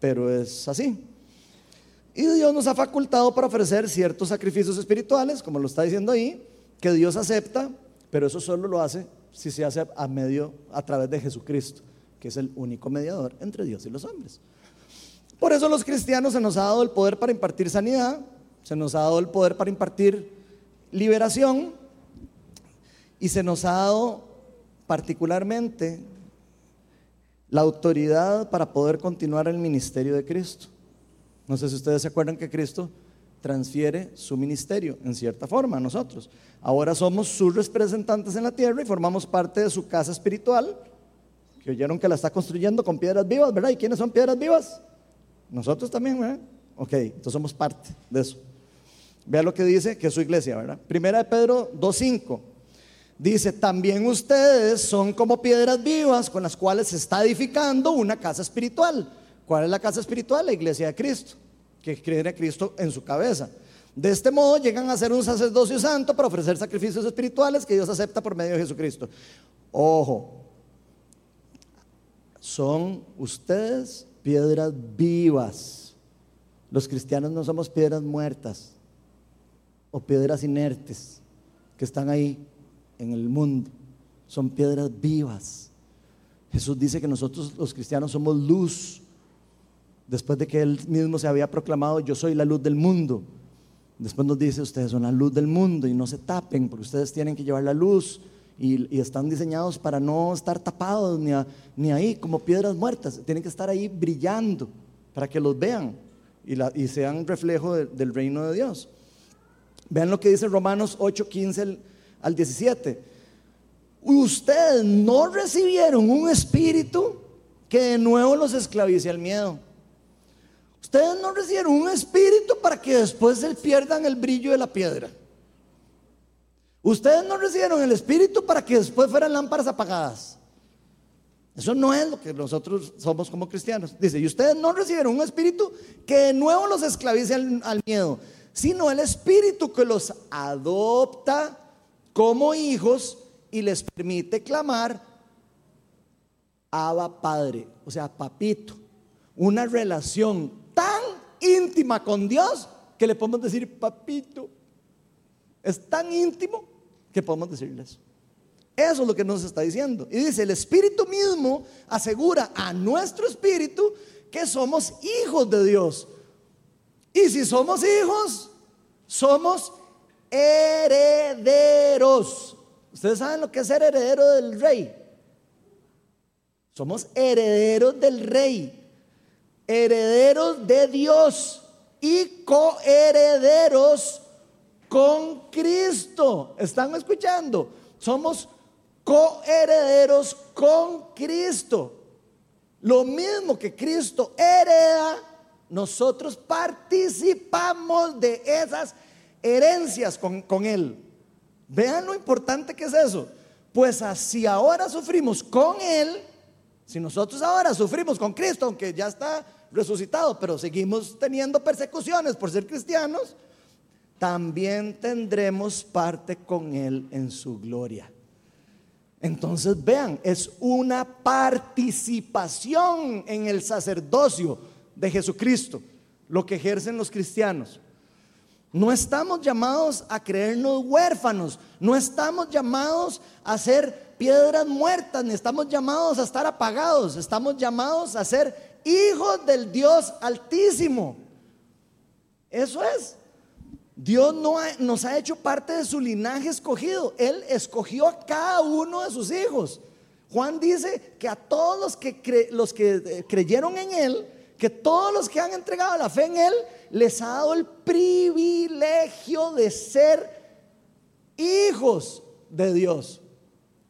pero es así. Y Dios nos ha facultado para ofrecer ciertos sacrificios espirituales, como lo está diciendo ahí, que Dios acepta, pero eso solo lo hace si se hace a medio a través de Jesucristo, que es el único mediador entre Dios y los hombres. Por eso los cristianos se nos ha dado el poder para impartir sanidad, se nos ha dado el poder para impartir liberación y se nos ha dado particularmente la autoridad para poder continuar el ministerio de Cristo. No sé si ustedes se acuerdan que Cristo transfiere su ministerio en cierta forma a nosotros. Ahora somos sus representantes en la tierra y formamos parte de su casa espiritual, que oyeron que la está construyendo con piedras vivas, ¿verdad? ¿Y quiénes son piedras vivas? Nosotros también, ¿verdad? Ok, entonces somos parte de eso. Vea lo que dice que es su iglesia, ¿verdad? Primera de Pedro 2.5. Dice, también ustedes son como piedras vivas con las cuales se está edificando una casa espiritual. ¿Cuál es la casa espiritual? La iglesia de Cristo, que cree a Cristo en su cabeza. De este modo llegan a ser un sacerdocio santo para ofrecer sacrificios espirituales que Dios acepta por medio de Jesucristo. Ojo, son ustedes piedras vivas. Los cristianos no somos piedras muertas o piedras inertes que están ahí en el mundo. Son piedras vivas. Jesús dice que nosotros los cristianos somos luz. Después de que él mismo se había proclamado, yo soy la luz del mundo. Después nos dice, ustedes son la luz del mundo y no se tapen, porque ustedes tienen que llevar la luz y, están diseñados para no estar tapados ni, ahí como piedras muertas. Tienen que estar ahí brillando para que los vean y, sean reflejo del reino de Dios. Vean lo que dice Romanos 8, 15 al 17. Ustedes no recibieron un espíritu que de nuevo los esclavice al miedo. Ustedes no recibieron un espíritu para que después se pierdan el brillo de la piedra. Ustedes no recibieron el espíritu para que después fueran lámparas apagadas. Eso no es lo que nosotros somos como cristianos. Dice, y ustedes no recibieron un espíritu que de nuevo los esclavice al, al miedo, sino el espíritu que los adopta como hijos y les permite clamar, Abba Padre, o sea, papito, una relación tan íntima con Dios que le podemos decir papito. Es tan íntimo que podemos decirles. Eso es lo que nos está diciendo. Y dice, el Espíritu mismo asegura a nuestro espíritu que somos hijos de Dios. Y si somos hijos, somos herederos. Ustedes saben lo que es ser heredero del rey. Somos herederos del rey, herederos de Dios y coherederos con Cristo. ¿Están escuchando? Somos coherederos con Cristo. Lo mismo que Cristo hereda, nosotros participamos de esas herencias con, Él. Vean lo importante que es eso. Pues así ahora sufrimos con Él, si nosotros ahora sufrimos con Cristo, aunque ya está resucitado, pero seguimos teniendo persecuciones por ser cristianos, también tendremos parte con Él en su gloria. Entonces vean, es una participación en el sacerdocio de Jesucristo, lo que ejercen los cristianos. No estamos llamados a creernos huérfanos, no estamos llamados a ser piedras muertas, ni estamos llamados a estar apagados, estamos llamados a ser hijos del Dios altísimo. Eso es. Dios no nos ha hecho parte de su linaje escogido. Él escogió a cada uno de sus hijos. Juan dice que a todos los que, los que eh, creyeron en Él, que todos los que han entregado la fe en Él, les ha dado el privilegio de ser hijos de Dios.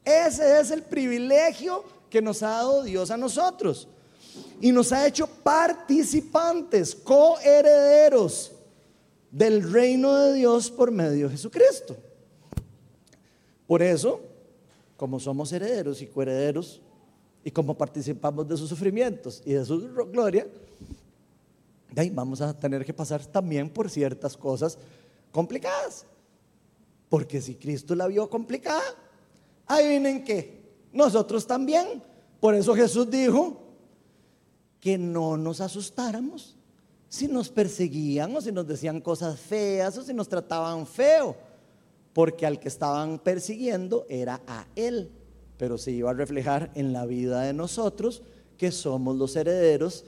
Ese es el privilegio que nos ha dado Dios a nosotros. Y nos ha hecho participantes, coherederos del reino de Dios por medio de Jesucristo. Por eso, como somos herederos y coherederos, y como participamos de sus sufrimientos y de su gloria, vamos a tener que pasar también por ciertas cosas complicadas. Porque si Cristo la vio complicada, ahí vienen que nosotros también. Por eso Jesús dijo que no nos asustáramos si nos perseguían o si nos decían cosas feas o si nos trataban feo. Porque al que estaban persiguiendo era a Él. pero se iba a reflejar en la vida de nosotros, que somos los herederos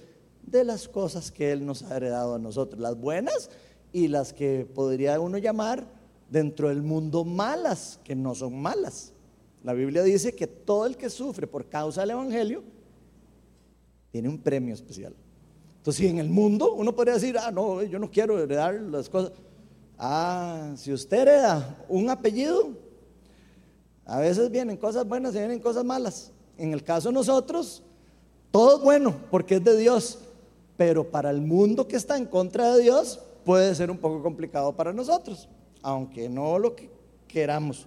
de las cosas que Él nos ha heredado a nosotros, las buenas y las que podría uno llamar dentro del mundo malas, que no son malas. La Biblia dice que todo el que sufre por causa del Evangelio tiene un premio especial. Entonces, si en el mundo uno podría decir, ah, no, yo no quiero heredar las cosas. Ah, si usted hereda un apellido, a veces vienen cosas buenas y vienen cosas malas. En el caso de nosotros, todo es bueno porque es de Dios, pero para el mundo que está en contra de Dios puede ser un poco complicado para nosotros, aunque no lo que queramos.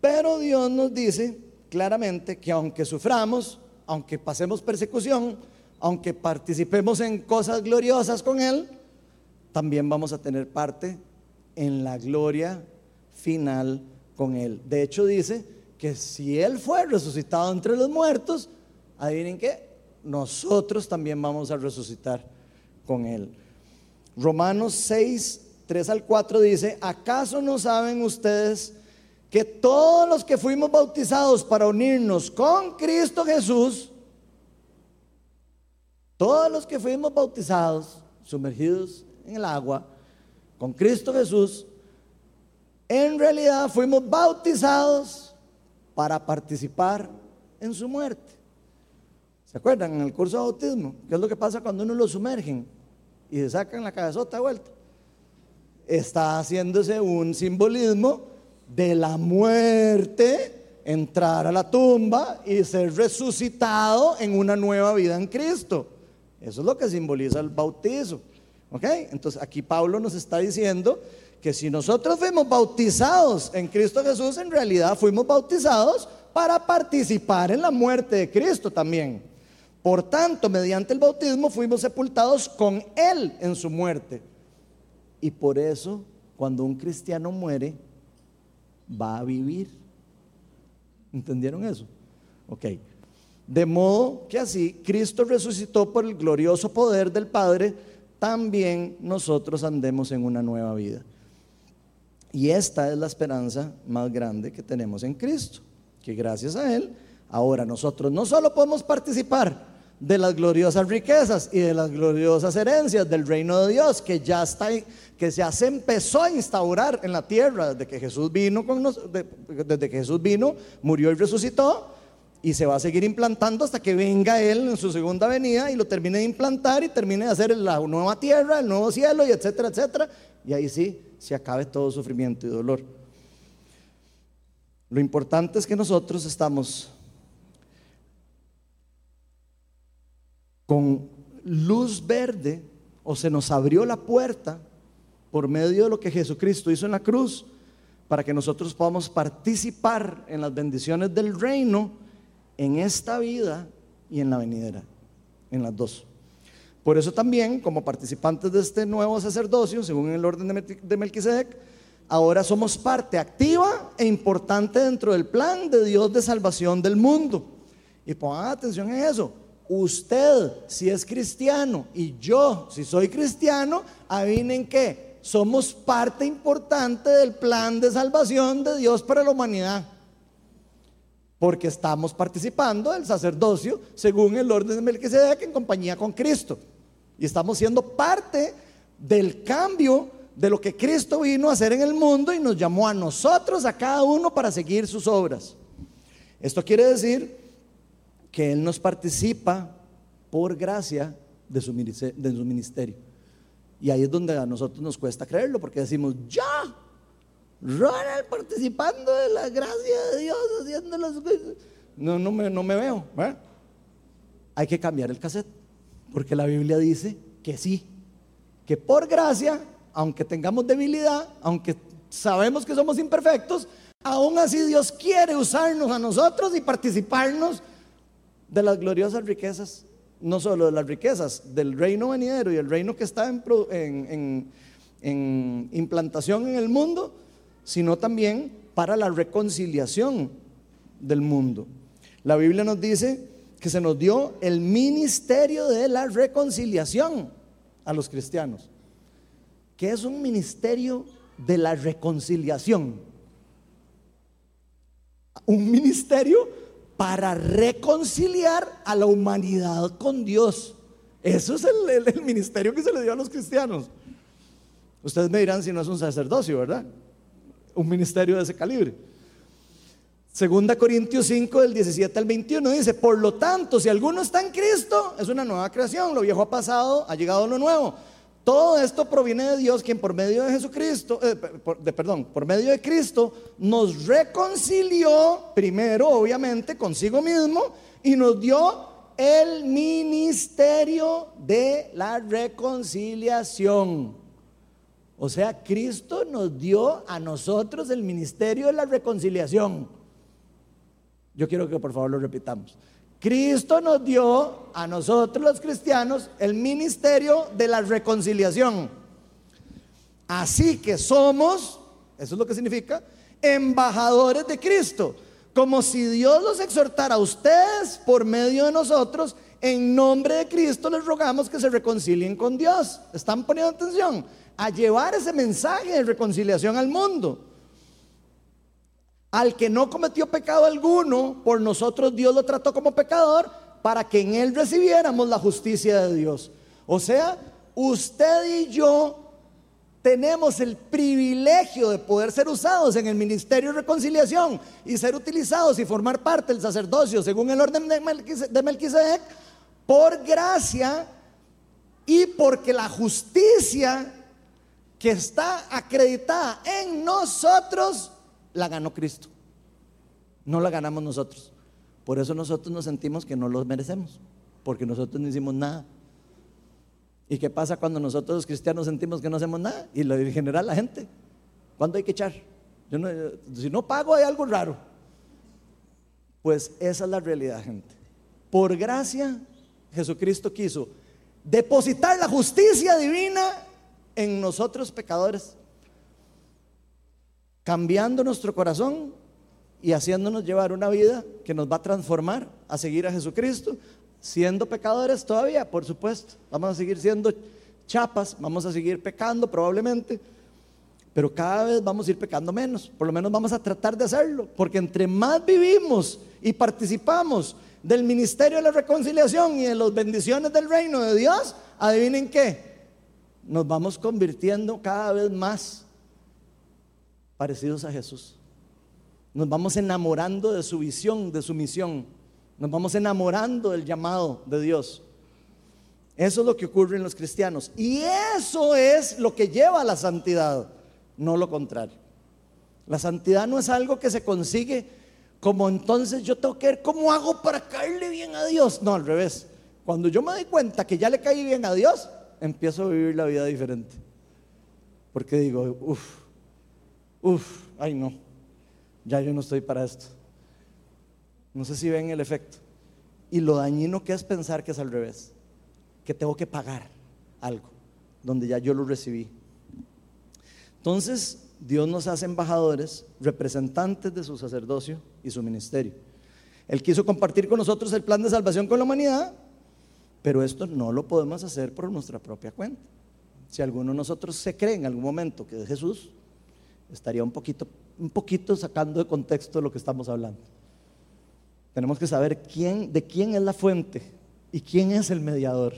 Pero Dios nos dice claramente que aunque suframos, aunque pasemos persecución, aunque participemos en cosas gloriosas con Él, también vamos a tener parte en la gloria final con Él. De hecho dice que si Él fue resucitado entre los muertos, adivinen qué, nosotros también vamos a resucitar con Él. Romanos 6, 3 al 4 dice, ¿acaso no saben ustedes que todos los que fuimos bautizados para unirnos con Cristo Jesús, todos los que fuimos bautizados, sumergidos en el agua, con Cristo Jesús, en realidad fuimos bautizados para participar en su muerte. ¿Se acuerdan? En el curso de bautismo, ¿qué es lo que pasa cuando uno lo sumergen y se sacan la cabezota de vuelta? Está haciéndose un simbolismo de la muerte, entrar a la tumba y ser resucitado en una nueva vida en Cristo. Eso es lo que simboliza el bautizo. ¿Ok? Entonces aquí Pablo nos está diciendo que si nosotros fuimos bautizados en Cristo Jesús, en realidad fuimos bautizados para participar en la muerte de Cristo también. Por tanto, mediante el bautismo fuimos sepultados con Él en su muerte. Y por eso, cuando un cristiano muere, va a vivir. ¿Entendieron eso? Ok. De modo que así Cristo resucitó por el glorioso poder del Padre, también nosotros andemos en una nueva vida. Y esta es la esperanza más grande que tenemos en Cristo, que gracias a Él, ahora nosotros no solo podemos participar de las gloriosas riquezas y de las gloriosas herencias del reino de Dios, que ya está que ya se empezó a instaurar en la tierra desde que Jesús vino, con desde que Jesús vino, murió y resucitó, y se va a seguir implantando hasta que venga Él en su segunda venida y lo termine de implantar y termine de hacer la nueva tierra, el nuevo cielo, y etcétera, etcétera. Y ahí sí se acabe todo sufrimiento y dolor. Lo importante es que nosotros estamos con luz verde o se nos abrió la puerta por medio de lo que Jesucristo hizo en la cruz, para que nosotros podamos participar en las bendiciones del reino en esta vida y en la venidera, en las dos. Por eso también, como participantes de este nuevo sacerdocio, según el orden de Melquisedec, ahora somos parte activa e importante dentro del plan de Dios de salvación del mundo. Y pongan atención en eso. Usted, si es cristiano, y yo, si soy cristiano, adivinen qué, somos parte importante del plan de salvación de Dios para la humanidad. Porque estamos participando del sacerdocio según el orden de Melquisedec en compañía con Cristo. Y estamos siendo parte del cambio de lo que Cristo vino a hacer en el mundo y nos llamó a nosotros, a cada uno, para seguir sus obras. Esto quiere decir que Él nos participa por gracia de su ministerio. Y ahí es donde a nosotros nos cuesta creerlo, porque decimos, ya, Ronald participando de la gracia de Dios, haciendo las cosas. No, no me, no me veo. Hay que cambiar el cassette, porque la Biblia dice que sí, que por gracia, aunque tengamos debilidad, aunque sabemos que somos imperfectos, aún así Dios quiere usarnos a nosotros y participarnos de las gloriosas riquezas no solo de las riquezas del reino venidero y el reino que está en, implantación en el mundo, sino también para la reconciliación del mundo. La Biblia nos dice que se nos dio el ministerio de la reconciliación a los cristianos. ¿Qué es un ministerio de la reconciliación? un ministerio para reconciliar a la humanidad con Dios. Eso es el, ministerio que se le dio a los cristianos. Ustedes me dirán si no es un sacerdocio, ¿verdad? Un ministerio de ese calibre. Segunda Corintios 5 del 17 al 21 dice, por lo tanto, si alguno está en Cristo, es una nueva creación, lo viejo ha pasado, ha llegado lo nuevo. Todo esto proviene de Dios, quien por medio de Jesucristo, eh, de, perdón, por medio de Cristo, nos reconcilió primero, obviamente, consigo mismo y nos dio el ministerio de la reconciliación. O sea, Cristo nos dio a nosotros el ministerio de la reconciliación. Yo quiero que por favor lo repitamos. Cristo nos dio a nosotros los cristianos el ministerio de la reconciliación. Así que somos, eso es lo que significa, embajadores de Cristo. Como si Dios los exhortara a ustedes por medio de nosotros, en nombre de Cristo les rogamos que se reconcilien con Dios. ¿Están poniendo atención? A llevar ese mensaje de reconciliación al mundo. Al que no cometió pecado alguno, por nosotros Dios lo trató como pecador para que en él recibiéramos la justicia de Dios. O sea, usted y yo tenemos el privilegio de poder ser usados en el ministerio de reconciliación y ser utilizados y formar parte del sacerdocio según el orden de Melquisedec por gracia y porque la justicia que está acreditada en nosotros la ganó Cristo. No la ganamos nosotros. Por eso nosotros nos sentimos que no los merecemos, porque nosotros no hicimos nada. ¿Y qué pasa cuando nosotros los cristianos sentimos que no hacemos nada? Y lo en general la gente, ¿cuándo hay que echar? Yo no, si no pago hay algo raro. Pues esa es la realidad, gente. Por gracia, Jesucristo quiso depositar la justicia divina en nosotros pecadores cambiando nuestro corazón y haciéndonos llevar una vida que nos va a transformar a seguir a Jesucristo, siendo pecadores todavía, por supuesto. Vamos a seguir siendo chapas, vamos a seguir pecando probablemente, pero cada vez vamos a ir pecando menos. Por lo menos vamos a tratar de hacerlo, porque entre más vivimos y participamos del ministerio de la reconciliación y de las bendiciones del reino de Dios, adivinen qué, nos vamos convirtiendo cada vez más parecidos a Jesús. Nos vamos enamorando de su visión, de su misión. Nos vamos enamorando del llamado de Dios. Eso es lo que ocurre en los cristianos. Y eso es lo que lleva a la santidad, no lo contrario. La santidad no es algo que se consigue como entonces yo tengo que ver cómo hago para caerle bien a Dios. No, al revés. Cuando yo me doy cuenta que ya le caí bien a Dios, empiezo a vivir la vida diferente. Porque digo, uff, Uf, ay no, ya yo no estoy para esto. No sé si ven el efecto. Y lo dañino que es pensar que es al revés, que tengo que pagar algo, donde ya yo lo recibí. Entonces, Dios nos hace embajadores, representantes de su sacerdocio y su ministerio. Él quiso compartir con nosotros el plan de salvación con la humanidad, pero esto no lo podemos hacer por nuestra propia cuenta. Si alguno de nosotros se cree en algún momento que es Jesús, estaría un poquito, un poquito sacando de contexto lo que estamos hablando. Tenemos que saber quién, de quién es la fuente y quién es el mediador.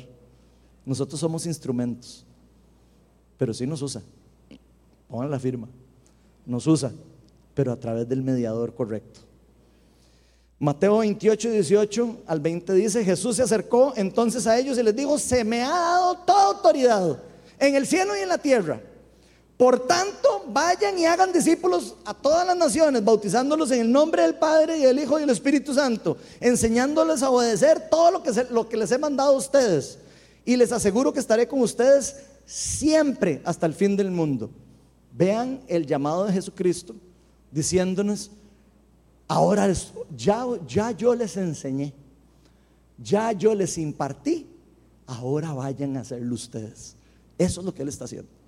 Nosotros somos instrumentos, pero sí nos usa. Pongan la firma. Nos usa, pero a través del mediador correcto. Mateo 28, 18 al 20 dice, Jesús se acercó entonces a ellos y les dijo, se me ha dado toda autoridad en el cielo y en la tierra. Por tanto, vayan y hagan discípulos a todas las naciones, bautizándolos en el nombre del Padre y del Hijo y del Espíritu Santo, enseñándoles a obedecer todo lo que, les he mandado a ustedes. Y les aseguro que estaré con ustedes siempre hasta el fin del mundo. Vean el llamado de Jesucristo diciéndonos, ahora ya, ya yo les enseñé, ya yo les impartí, ahora vayan a hacerlo ustedes. Eso es lo que Él está haciendo.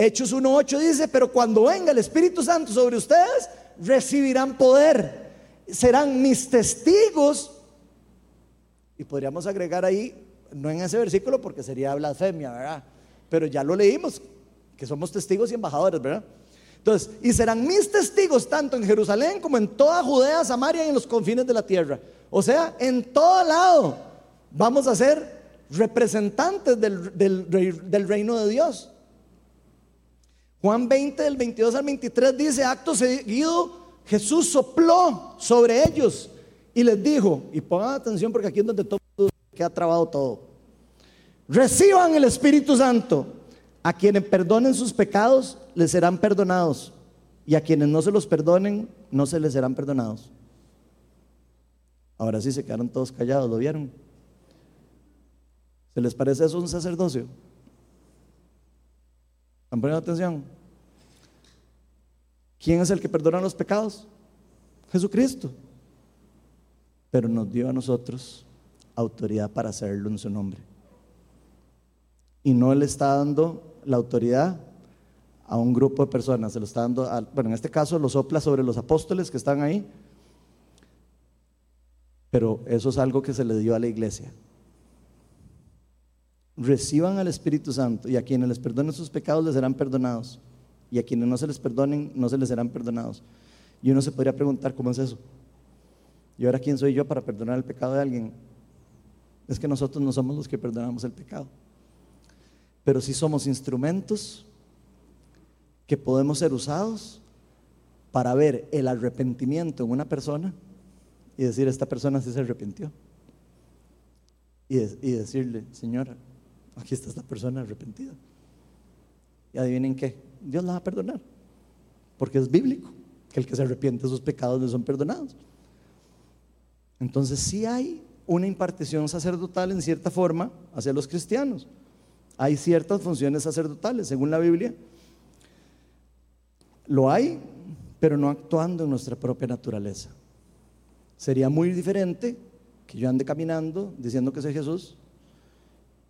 Hechos 1.8 dice, pero cuando venga el Espíritu Santo sobre ustedes, recibirán poder. Serán mis testigos. Y podríamos agregar ahí, no en ese versículo porque sería blasfemia, ¿verdad? Pero ya lo leímos, que somos testigos y embajadores, ¿verdad? Entonces, y serán mis testigos tanto en Jerusalén como en toda Judea, Samaria y en los confines de la tierra. O sea, en todo lado vamos a ser representantes del, del reino de Dios. Juan 20, del 22 al 23 dice, acto seguido, Jesús sopló sobre ellos y les dijo, y pongan atención porque aquí es donde todo queda trabado todo, reciban el Espíritu Santo, a quienes perdonen sus pecados, les serán perdonados, y a quienes no se los perdonen, no se les serán perdonados. Ahora sí se quedaron todos callados, ¿lo vieron? ¿Se les parece eso un sacerdocio? ¿Han ponido atención? ¿Quién es el que perdona los pecados? Jesucristo. Pero nos dio a nosotros autoridad para hacerlo en su nombre. Y no le está dando la autoridad a un grupo de personas, se lo está dando, bueno, en este caso lo sopla sobre los apóstoles que están ahí, pero eso es algo que se le dio a la iglesia reciban al Espíritu Santo y a quienes les perdonen sus pecados les serán perdonados y a quienes no se les perdonen no se les serán perdonados. Y uno se podría preguntar, ¿cómo es eso? ¿Y ahora quién soy yo para perdonar el pecado de alguien? Es que nosotros no somos los que perdonamos el pecado, pero sí somos instrumentos que podemos ser usados para ver el arrepentimiento en una persona y decir, esta persona sí se arrepintió. Y, y decirle, Señora, Aquí está esta persona arrepentida. Y adivinen qué, Dios la va a perdonar. Porque es bíblico que el que se arrepiente de sus pecados no son perdonados. Entonces sí hay una impartición sacerdotal en cierta forma hacia los cristianos. Hay ciertas funciones sacerdotales, según la Biblia. Lo hay, pero no actuando en nuestra propia naturaleza. Sería muy diferente que yo ande caminando diciendo que soy Jesús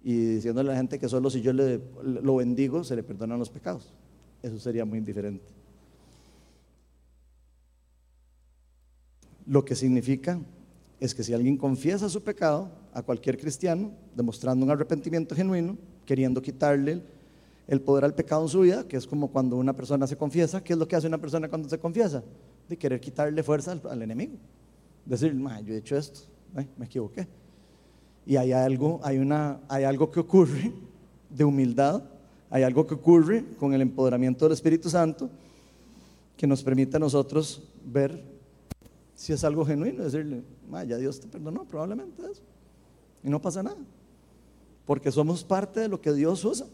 y diciéndole a la gente que solo si yo le, lo bendigo se le perdonan los pecados. Eso sería muy indiferente. Lo que significa es que si alguien confiesa su pecado a cualquier cristiano, demostrando un arrepentimiento genuino, queriendo quitarle el poder al pecado en su vida, que es como cuando una persona se confiesa, ¿qué es lo que hace una persona cuando se confiesa? De querer quitarle fuerza al, enemigo. Decir, yo he hecho esto, me equivoqué y hay algo, hay, una, hay algo que ocurre de humildad, hay algo que ocurre con el empoderamiento del Espíritu Santo que nos permite a nosotros ver si es algo genuino, decirle, ya Dios te perdonó, probablemente eso. Y no pasa nada, porque somos parte de lo que Dios usa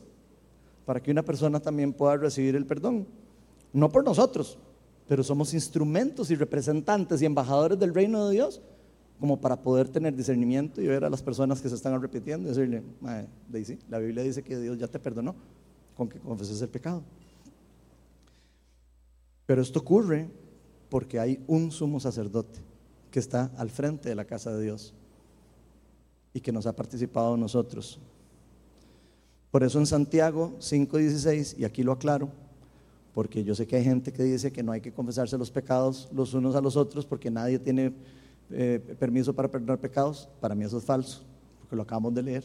para que una persona también pueda recibir el perdón. No por nosotros, pero somos instrumentos y representantes y embajadores del reino de Dios como para poder tener discernimiento y ver a las personas que se están arrepintiendo y decirle, la Biblia dice que Dios ya te perdonó con que confeses el pecado. Pero esto ocurre porque hay un sumo sacerdote que está al frente de la casa de Dios y que nos ha participado nosotros. Por eso en Santiago 5:16, y aquí lo aclaro, porque yo sé que hay gente que dice que no hay que confesarse los pecados los unos a los otros porque nadie tiene eh, permiso para perdonar pecados, para mí eso es falso, porque lo acabamos de leer.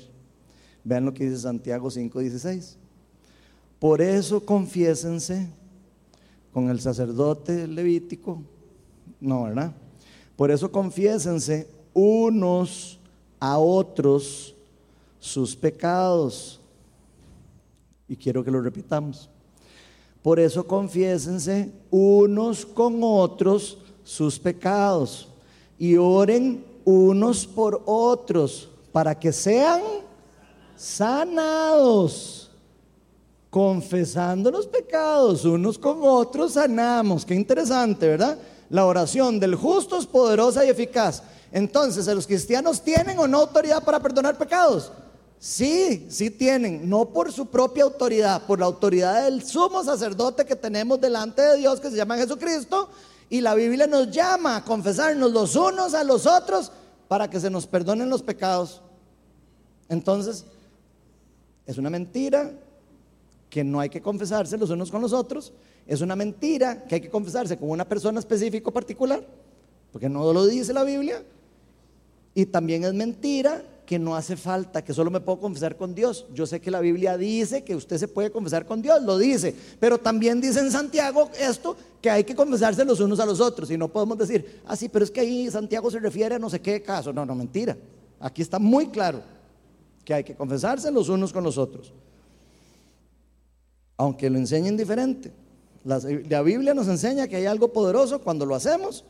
Vean lo que dice Santiago 5:16. Por eso confiésense con el sacerdote levítico, no, ¿verdad? Por eso confiésense unos a otros sus pecados. Y quiero que lo repitamos. Por eso confiésense unos con otros sus pecados y oren unos por otros para que sean sanados. Confesando los pecados unos con otros, sanamos. Qué interesante, ¿verdad? La oración del justo es poderosa y eficaz. Entonces, ¿los cristianos tienen o no autoridad para perdonar pecados? Sí, sí tienen, no por su propia autoridad, por la autoridad del sumo sacerdote que tenemos delante de Dios, que se llama Jesucristo, y la Biblia nos llama a confesarnos los unos a los otros para que se nos perdonen los pecados. Entonces, es una mentira que no hay que confesarse los unos con los otros. Es una mentira que hay que confesarse con una persona específica particular, porque no lo dice la Biblia. Y también es mentira que no hace falta, que solo me puedo confesar con Dios. Yo sé que la Biblia dice que usted se puede confesar con Dios, lo dice, pero también dice en Santiago esto, que hay que confesarse los unos a los otros y no podemos decir, ah, sí, pero es que ahí Santiago se refiere a no sé qué caso. No, no, mentira. Aquí está muy claro que hay que confesarse los unos con los otros. Aunque lo enseñen diferente. La, Biblia nos enseña que hay algo poderoso cuando lo hacemos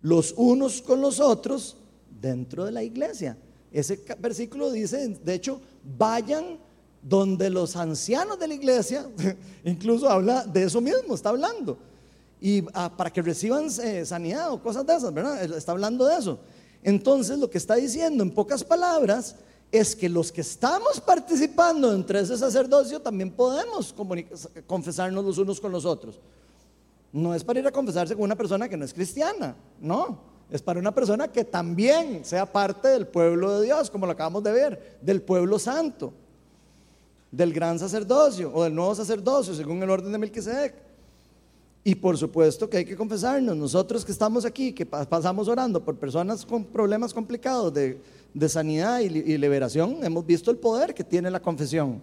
los unos con los otros dentro de la iglesia. Ese versículo dice, de hecho, vayan donde los ancianos de la iglesia, incluso habla de eso mismo, está hablando. Y ah, para que reciban eh, sanidad o cosas de esas, ¿verdad? Está hablando de eso. Entonces, lo que está diciendo en pocas palabras es que los que estamos participando entre ese sacerdocio también podemos confesarnos los unos con los otros. No es para ir a confesarse con una persona que no es cristiana, no. Es para una persona que también sea parte del pueblo de Dios, como lo acabamos de ver, del pueblo santo, del gran sacerdocio o del nuevo sacerdocio, según el orden de Melquisedec. Y por supuesto que hay que confesarnos. Nosotros que estamos aquí, que pasamos orando por personas con problemas complicados de, sanidad y, liberación, hemos visto el poder que tiene la confesión.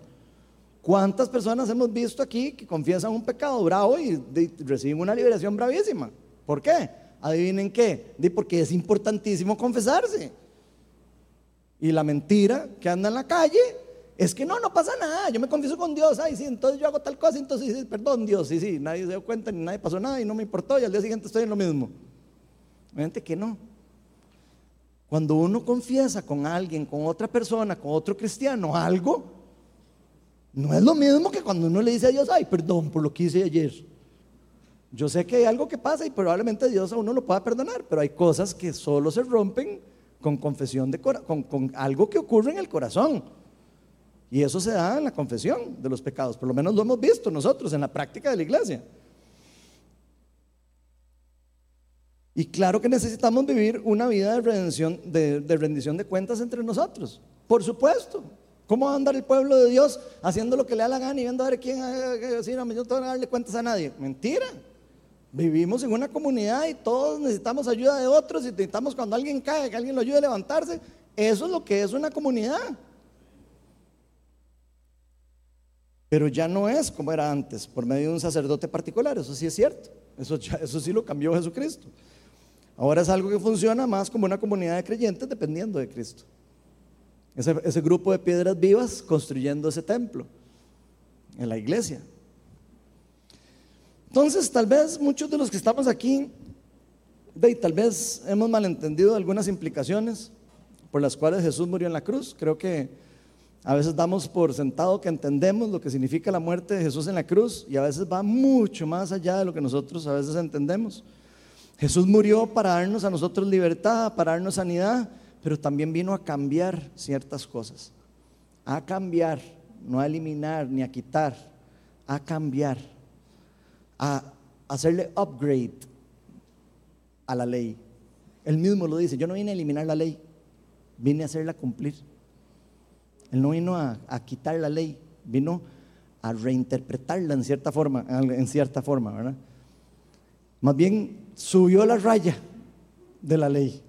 ¿Cuántas personas hemos visto aquí que confiesan un pecado bravo y reciben una liberación bravísima? ¿Por qué? Adivinen qué, porque es importantísimo confesarse. Y la mentira que anda en la calle es que no, no pasa nada, yo me confieso con Dios, ay, sí, entonces yo hago tal cosa, entonces sí, perdón Dios, sí, sí, nadie se dio cuenta, ni nadie pasó nada y no me importó y al día siguiente estoy en lo mismo. Obviamente que no. Cuando uno confiesa con alguien, con otra persona, con otro cristiano, algo, no es lo mismo que cuando uno le dice a Dios, ay, perdón por lo que hice ayer. Yo sé que hay algo que pasa y probablemente Dios a uno lo pueda perdonar, pero hay cosas que solo se rompen con confesión de con, con algo que ocurre en el corazón. Y eso se da en la confesión de los pecados, por lo menos lo hemos visto nosotros en la práctica de la iglesia. Y claro que necesitamos vivir una vida de redención, de, rendición de cuentas entre nosotros, por supuesto. ¿Cómo va a andar el pueblo de Dios haciendo lo que le da la gana y viendo a ver quién, si no, yo no tengo que darle cuentas a nadie? Mentira. Vivimos en una comunidad y todos necesitamos ayuda de otros y necesitamos cuando alguien cae, que alguien lo ayude a levantarse. Eso es lo que es una comunidad. Pero ya no es como era antes, por medio de un sacerdote particular, eso sí es cierto. Eso, eso sí lo cambió Jesucristo. Ahora es algo que funciona más como una comunidad de creyentes dependiendo de Cristo. Ese, ese grupo de piedras vivas construyendo ese templo en la iglesia. Entonces, tal vez muchos de los que estamos aquí, de, tal vez hemos malentendido algunas implicaciones por las cuales Jesús murió en la cruz. Creo que a veces damos por sentado que entendemos lo que significa la muerte de Jesús en la cruz y a veces va mucho más allá de lo que nosotros a veces entendemos. Jesús murió para darnos a nosotros libertad, para darnos sanidad, pero también vino a cambiar ciertas cosas. A cambiar, no a eliminar ni a quitar, a cambiar a hacerle upgrade a la ley. Él mismo lo dice, yo no vine a eliminar la ley, vine a hacerla cumplir. Él no vino a, quitar la ley, vino a reinterpretarla en cierta forma, en cierta forma, ¿verdad? Más bien subió la raya de la ley.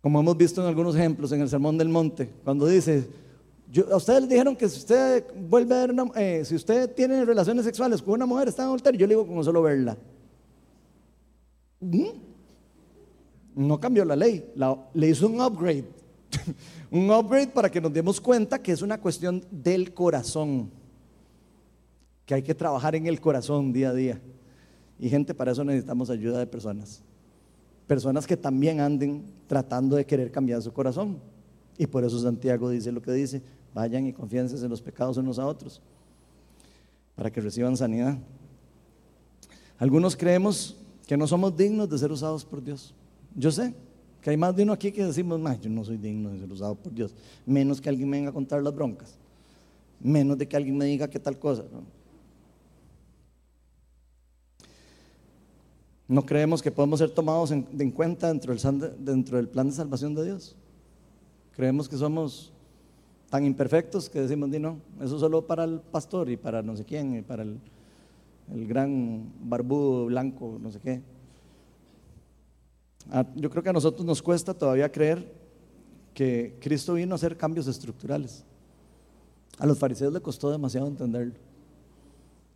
Como hemos visto en algunos ejemplos en el Sermón del Monte, cuando dice, ustedes dijeron que si usted vuelve a ver eh, si usted tiene relaciones sexuales con una mujer, está en altar, yo le digo con solo verla. ¿Mm? No cambió la ley, le hizo un upgrade. un upgrade para que nos demos cuenta que es una cuestión del corazón, que hay que trabajar en el corazón día a día. Y gente, para eso necesitamos ayuda de personas. Personas que también anden tratando de querer cambiar su corazón. Y por eso Santiago dice lo que dice, Vayan y confíense en los pecados unos a otros para que reciban sanidad. Algunos creemos que no somos dignos de ser usados por Dios. Yo sé que hay más de uno aquí que decimos, yo no soy digno de ser usado por Dios, menos que alguien me venga a contar las broncas, menos de que alguien me diga qué tal cosa. No, creemos que podemos ser tomados en, cuenta dentro del, dentro del plan de salvación de Dios. Creemos que somos tan imperfectos que decimos, no, eso solo para el pastor y para no sé quién, y para el, el gran barbudo blanco, no sé qué. yo creo que a nosotros nos cuesta todavía creer que Cristo vino a hacer cambios estructurales. A los fariseos le costó demasiado entenderlo.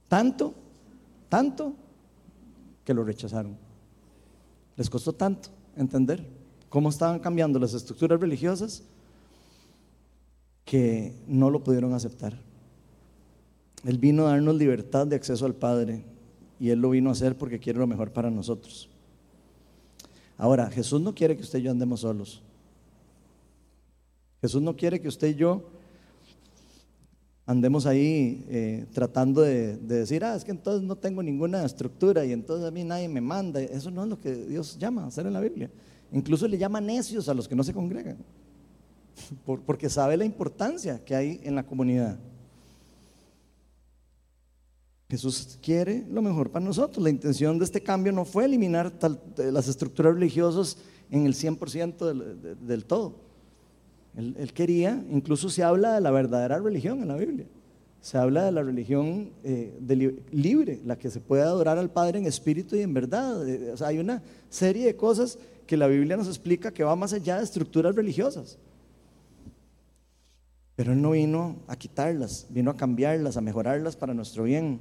Tanto, tanto que lo rechazaron. Les costó tanto entender cómo estaban cambiando las estructuras religiosas que no lo pudieron aceptar. Él vino a darnos libertad de acceso al Padre y Él lo vino a hacer porque quiere lo mejor para nosotros. Ahora, Jesús no quiere que usted y yo andemos solos. Jesús no quiere que usted y yo andemos ahí eh, tratando de, decir, ah, es que entonces no tengo ninguna estructura y entonces a mí nadie me manda. Eso no es lo que Dios llama a hacer en la Biblia. Incluso le llama necios a los que no se congregan, porque sabe la importancia que hay en la comunidad. Jesús quiere lo mejor para nosotros. La intención de este cambio no fue eliminar las estructuras religiosas en el 100% del, todo. Él, quería, incluso se habla de la verdadera religión en la Biblia. Se habla de la religión eh, libre, la que se puede adorar al Padre en espíritu y en verdad. Eh, hay una serie de cosas que la Biblia nos explica que va más allá de estructuras religiosas. Pero Él no vino a quitarlas, vino a cambiarlas, a mejorarlas para nuestro bien.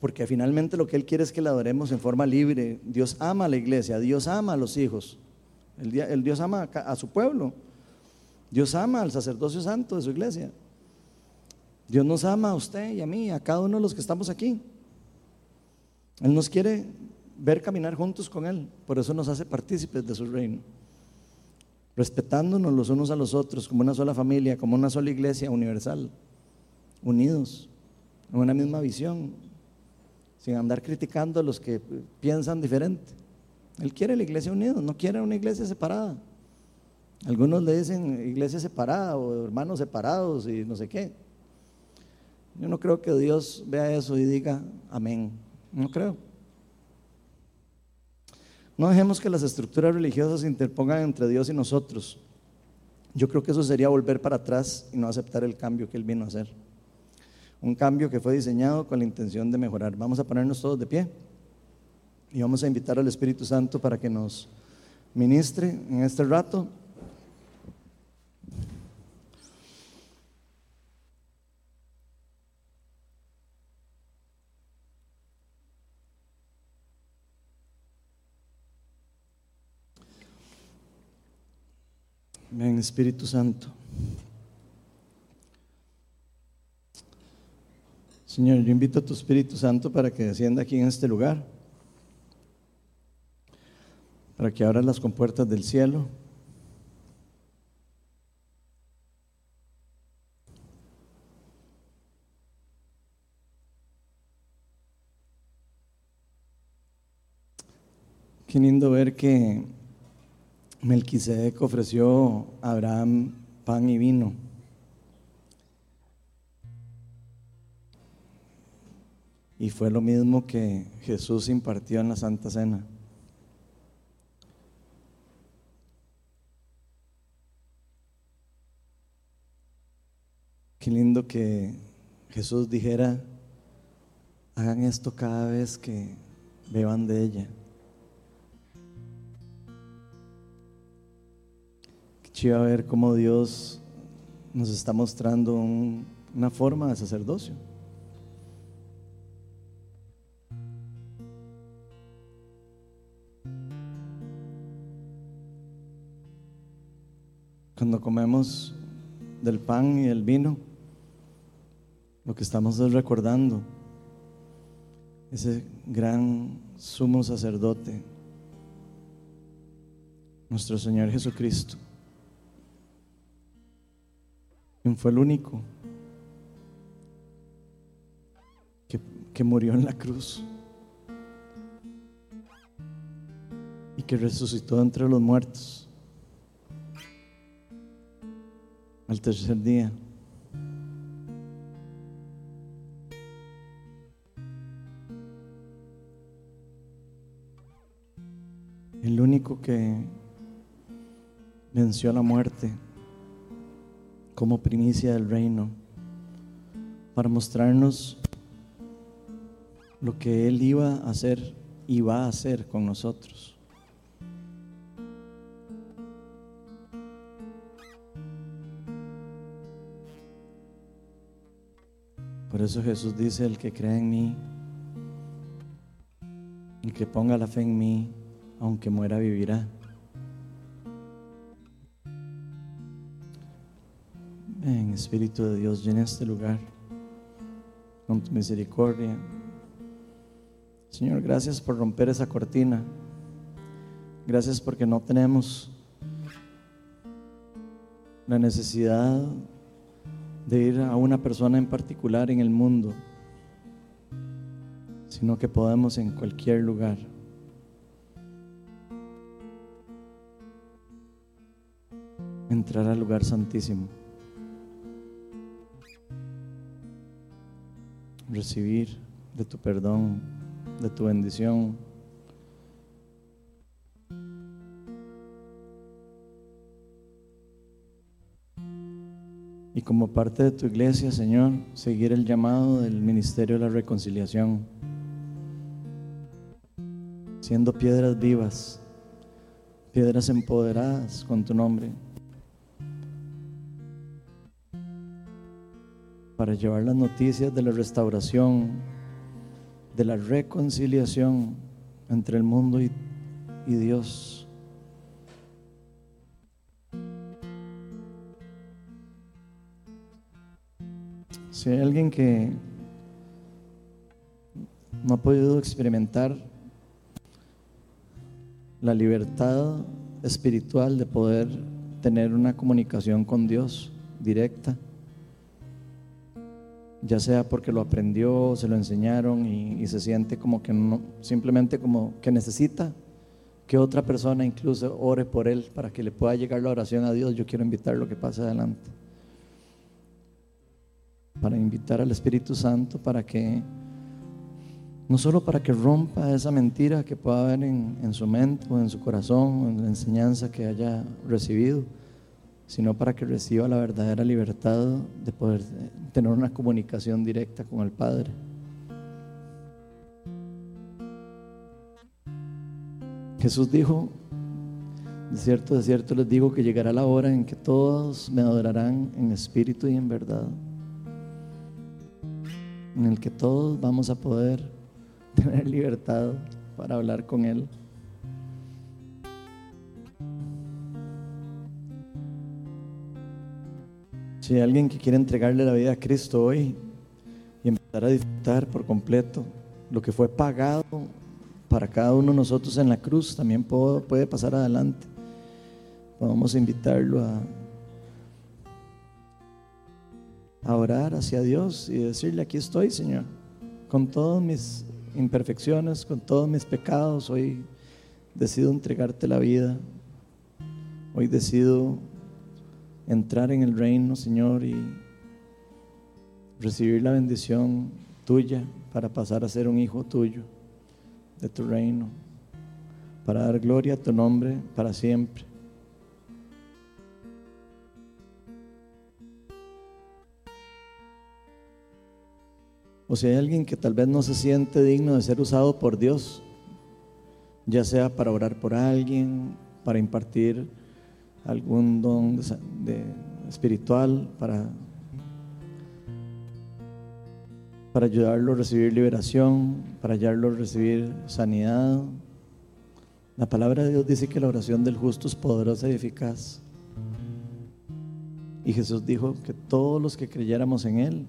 Porque finalmente lo que Él quiere es que la adoremos en forma libre. Dios ama a la iglesia, Dios ama a los hijos, el, Dios ama a, su pueblo, Dios ama al sacerdocio santo de su iglesia. Dios nos ama a usted y a mí, a cada uno de los que estamos aquí. Él nos quiere ver caminar juntos con Él, por eso nos hace partícipes de su reino respetándonos los unos a los otros como una sola familia, como una sola iglesia universal, unidos, en una misma visión, sin andar criticando a los que piensan diferente. Él quiere la iglesia unida, no quiere una iglesia separada. Algunos le dicen iglesia separada o hermanos separados y no sé qué. Yo no creo que Dios vea eso y diga amén. No creo. No dejemos que las estructuras religiosas se interpongan entre Dios y nosotros. Yo creo que eso sería volver para atrás y no aceptar el cambio que Él vino a hacer. Un cambio que fue diseñado con la intención de mejorar. Vamos a ponernos todos de pie y vamos a invitar al Espíritu Santo para que nos ministre en este rato. Espíritu Santo. Señor, yo invito a tu Espíritu Santo para que descienda aquí en este lugar, para que abra las compuertas del cielo. Qué lindo ver que Melquisedec ofreció a Abraham pan y vino. Y fue lo mismo que Jesús impartió en la Santa Cena. Qué lindo que Jesús dijera, hagan esto cada vez que beban de ella. Chiva ver cómo Dios nos está mostrando una forma de sacerdocio. Cuando comemos del pan y el vino, lo que estamos es recordando ese gran sumo sacerdote, nuestro Señor Jesucristo fue el único que, que murió en la cruz y que resucitó entre los muertos al tercer día. El único que venció la muerte como primicia del reino, para mostrarnos lo que Él iba a hacer y va a hacer con nosotros. Por eso Jesús dice, el que cree en mí, el que ponga la fe en mí, aunque muera, vivirá. Espíritu de Dios, llena este lugar con tu misericordia. Señor, gracias por romper esa cortina. Gracias porque no tenemos la necesidad de ir a una persona en particular en el mundo, sino que podemos en cualquier lugar. entrar al lugar santísimo. Recibir de tu perdón, de tu bendición. Y como parte de tu iglesia, Señor, seguir el llamado del ministerio de la reconciliación, siendo piedras vivas, piedras empoderadas con tu nombre. Para llevar las noticias de la restauración, de la reconciliación entre el mundo y, Dios. Si hay alguien que no ha podido experimentar la libertad espiritual de poder tener una comunicación con Dios directa, ya sea porque lo aprendió, se lo enseñaron y, se siente como que no, simplemente como que necesita que otra persona incluso ore por él para que le pueda llegar la oración a Dios, yo quiero invitarlo a que pase adelante. Para invitar al Espíritu Santo para que, no solo para que rompa esa mentira que pueda haber en, su mente o en su corazón o en la enseñanza que haya recibido, sino para que reciba la verdadera libertad de poder tener una comunicación directa con el Padre. Jesús dijo, de cierto, de cierto les digo que llegará la hora en que todos me adorarán en espíritu y en verdad en el que todos vamos a poder tener libertad para hablar con Él. Si hay alguien que quiere entregarle la vida a Cristo hoy y empezar a disfrutar por completo lo que fue pagado para cada uno de nosotros en la cruz, también puede pasar adelante. Vamos a invitarlo a a orar hacia Dios y decirle, aquí estoy, Señor, con todas mis imperfecciones, con todos mis pecados, hoy decido entregarte la vida, hoy decido entrar en el reino, Señor, y recibir la bendición tuya para pasar a ser un hijo tuyo, de tu reino, para dar gloria a tu nombre para siempre. O si hay alguien que tal vez no se siente digno de ser usado por Dios, ya sea para orar por alguien, para impartir algún don espiritual, para, para ayudarlo a recibir liberación, para ayudarlo a recibir sanidad. La palabra de Dios dice que la oración del justo es poderosa y eficaz. Y Jesús dijo que todos los que creyéramos en Él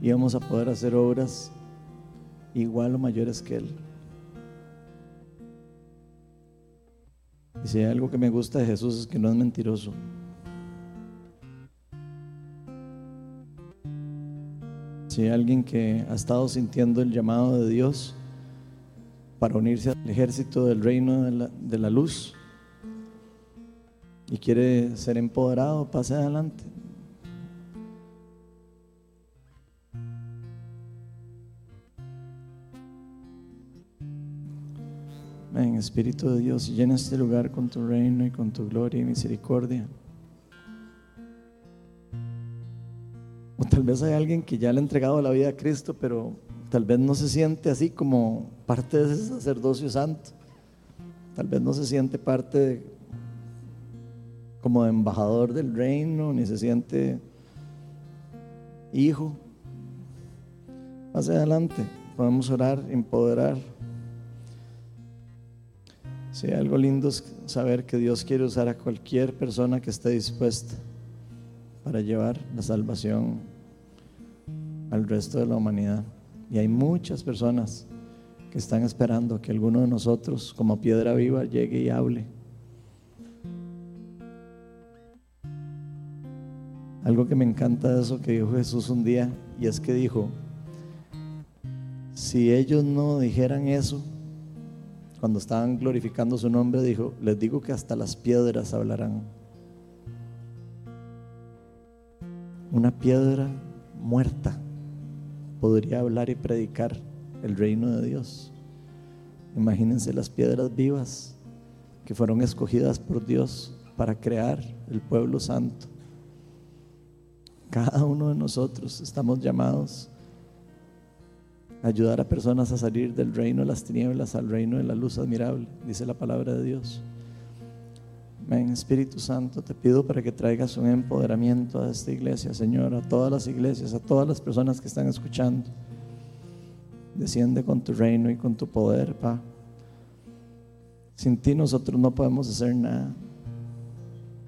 y vamos a poder hacer obras igual o mayores que Él. Y si hay algo que me gusta de Jesús es que no es mentiroso. Si hay alguien que ha estado sintiendo el llamado de Dios para unirse al ejército del reino de la, de la luz y quiere ser empoderado, pase adelante. Espíritu de Dios, llena este lugar con tu reino y con tu gloria y misericordia. O tal vez hay alguien que ya le ha entregado la vida a Cristo, pero tal vez no se siente así como parte de ese sacerdocio santo. Tal vez no se siente parte como embajador del reino, ni se siente hijo. Pase adelante, podemos orar, empoderar. Sí, algo lindo es saber que Dios quiere usar a cualquier persona que esté dispuesta para llevar la salvación al resto de la humanidad. Y hay muchas personas que están esperando que alguno de nosotros, como piedra viva, llegue y hable. Algo que me encanta de eso que dijo Jesús un día, y es que dijo, si ellos no dijeran eso, cuando estaban glorificando su nombre, dijo, les digo que hasta las piedras hablarán. Una piedra muerta podría hablar y predicar el reino de Dios. Imagínense las piedras vivas que fueron escogidas por Dios para crear el pueblo santo. Cada uno de nosotros estamos llamados ayudar a personas a salir del reino de las tinieblas al reino de la luz admirable, dice la palabra de Dios. Amén. Espíritu Santo, te pido para que traigas un empoderamiento a esta iglesia, Señor, a todas las iglesias, a todas las personas que están escuchando. Desciende con tu reino y con tu poder, Pa. Sin ti nosotros no podemos hacer nada.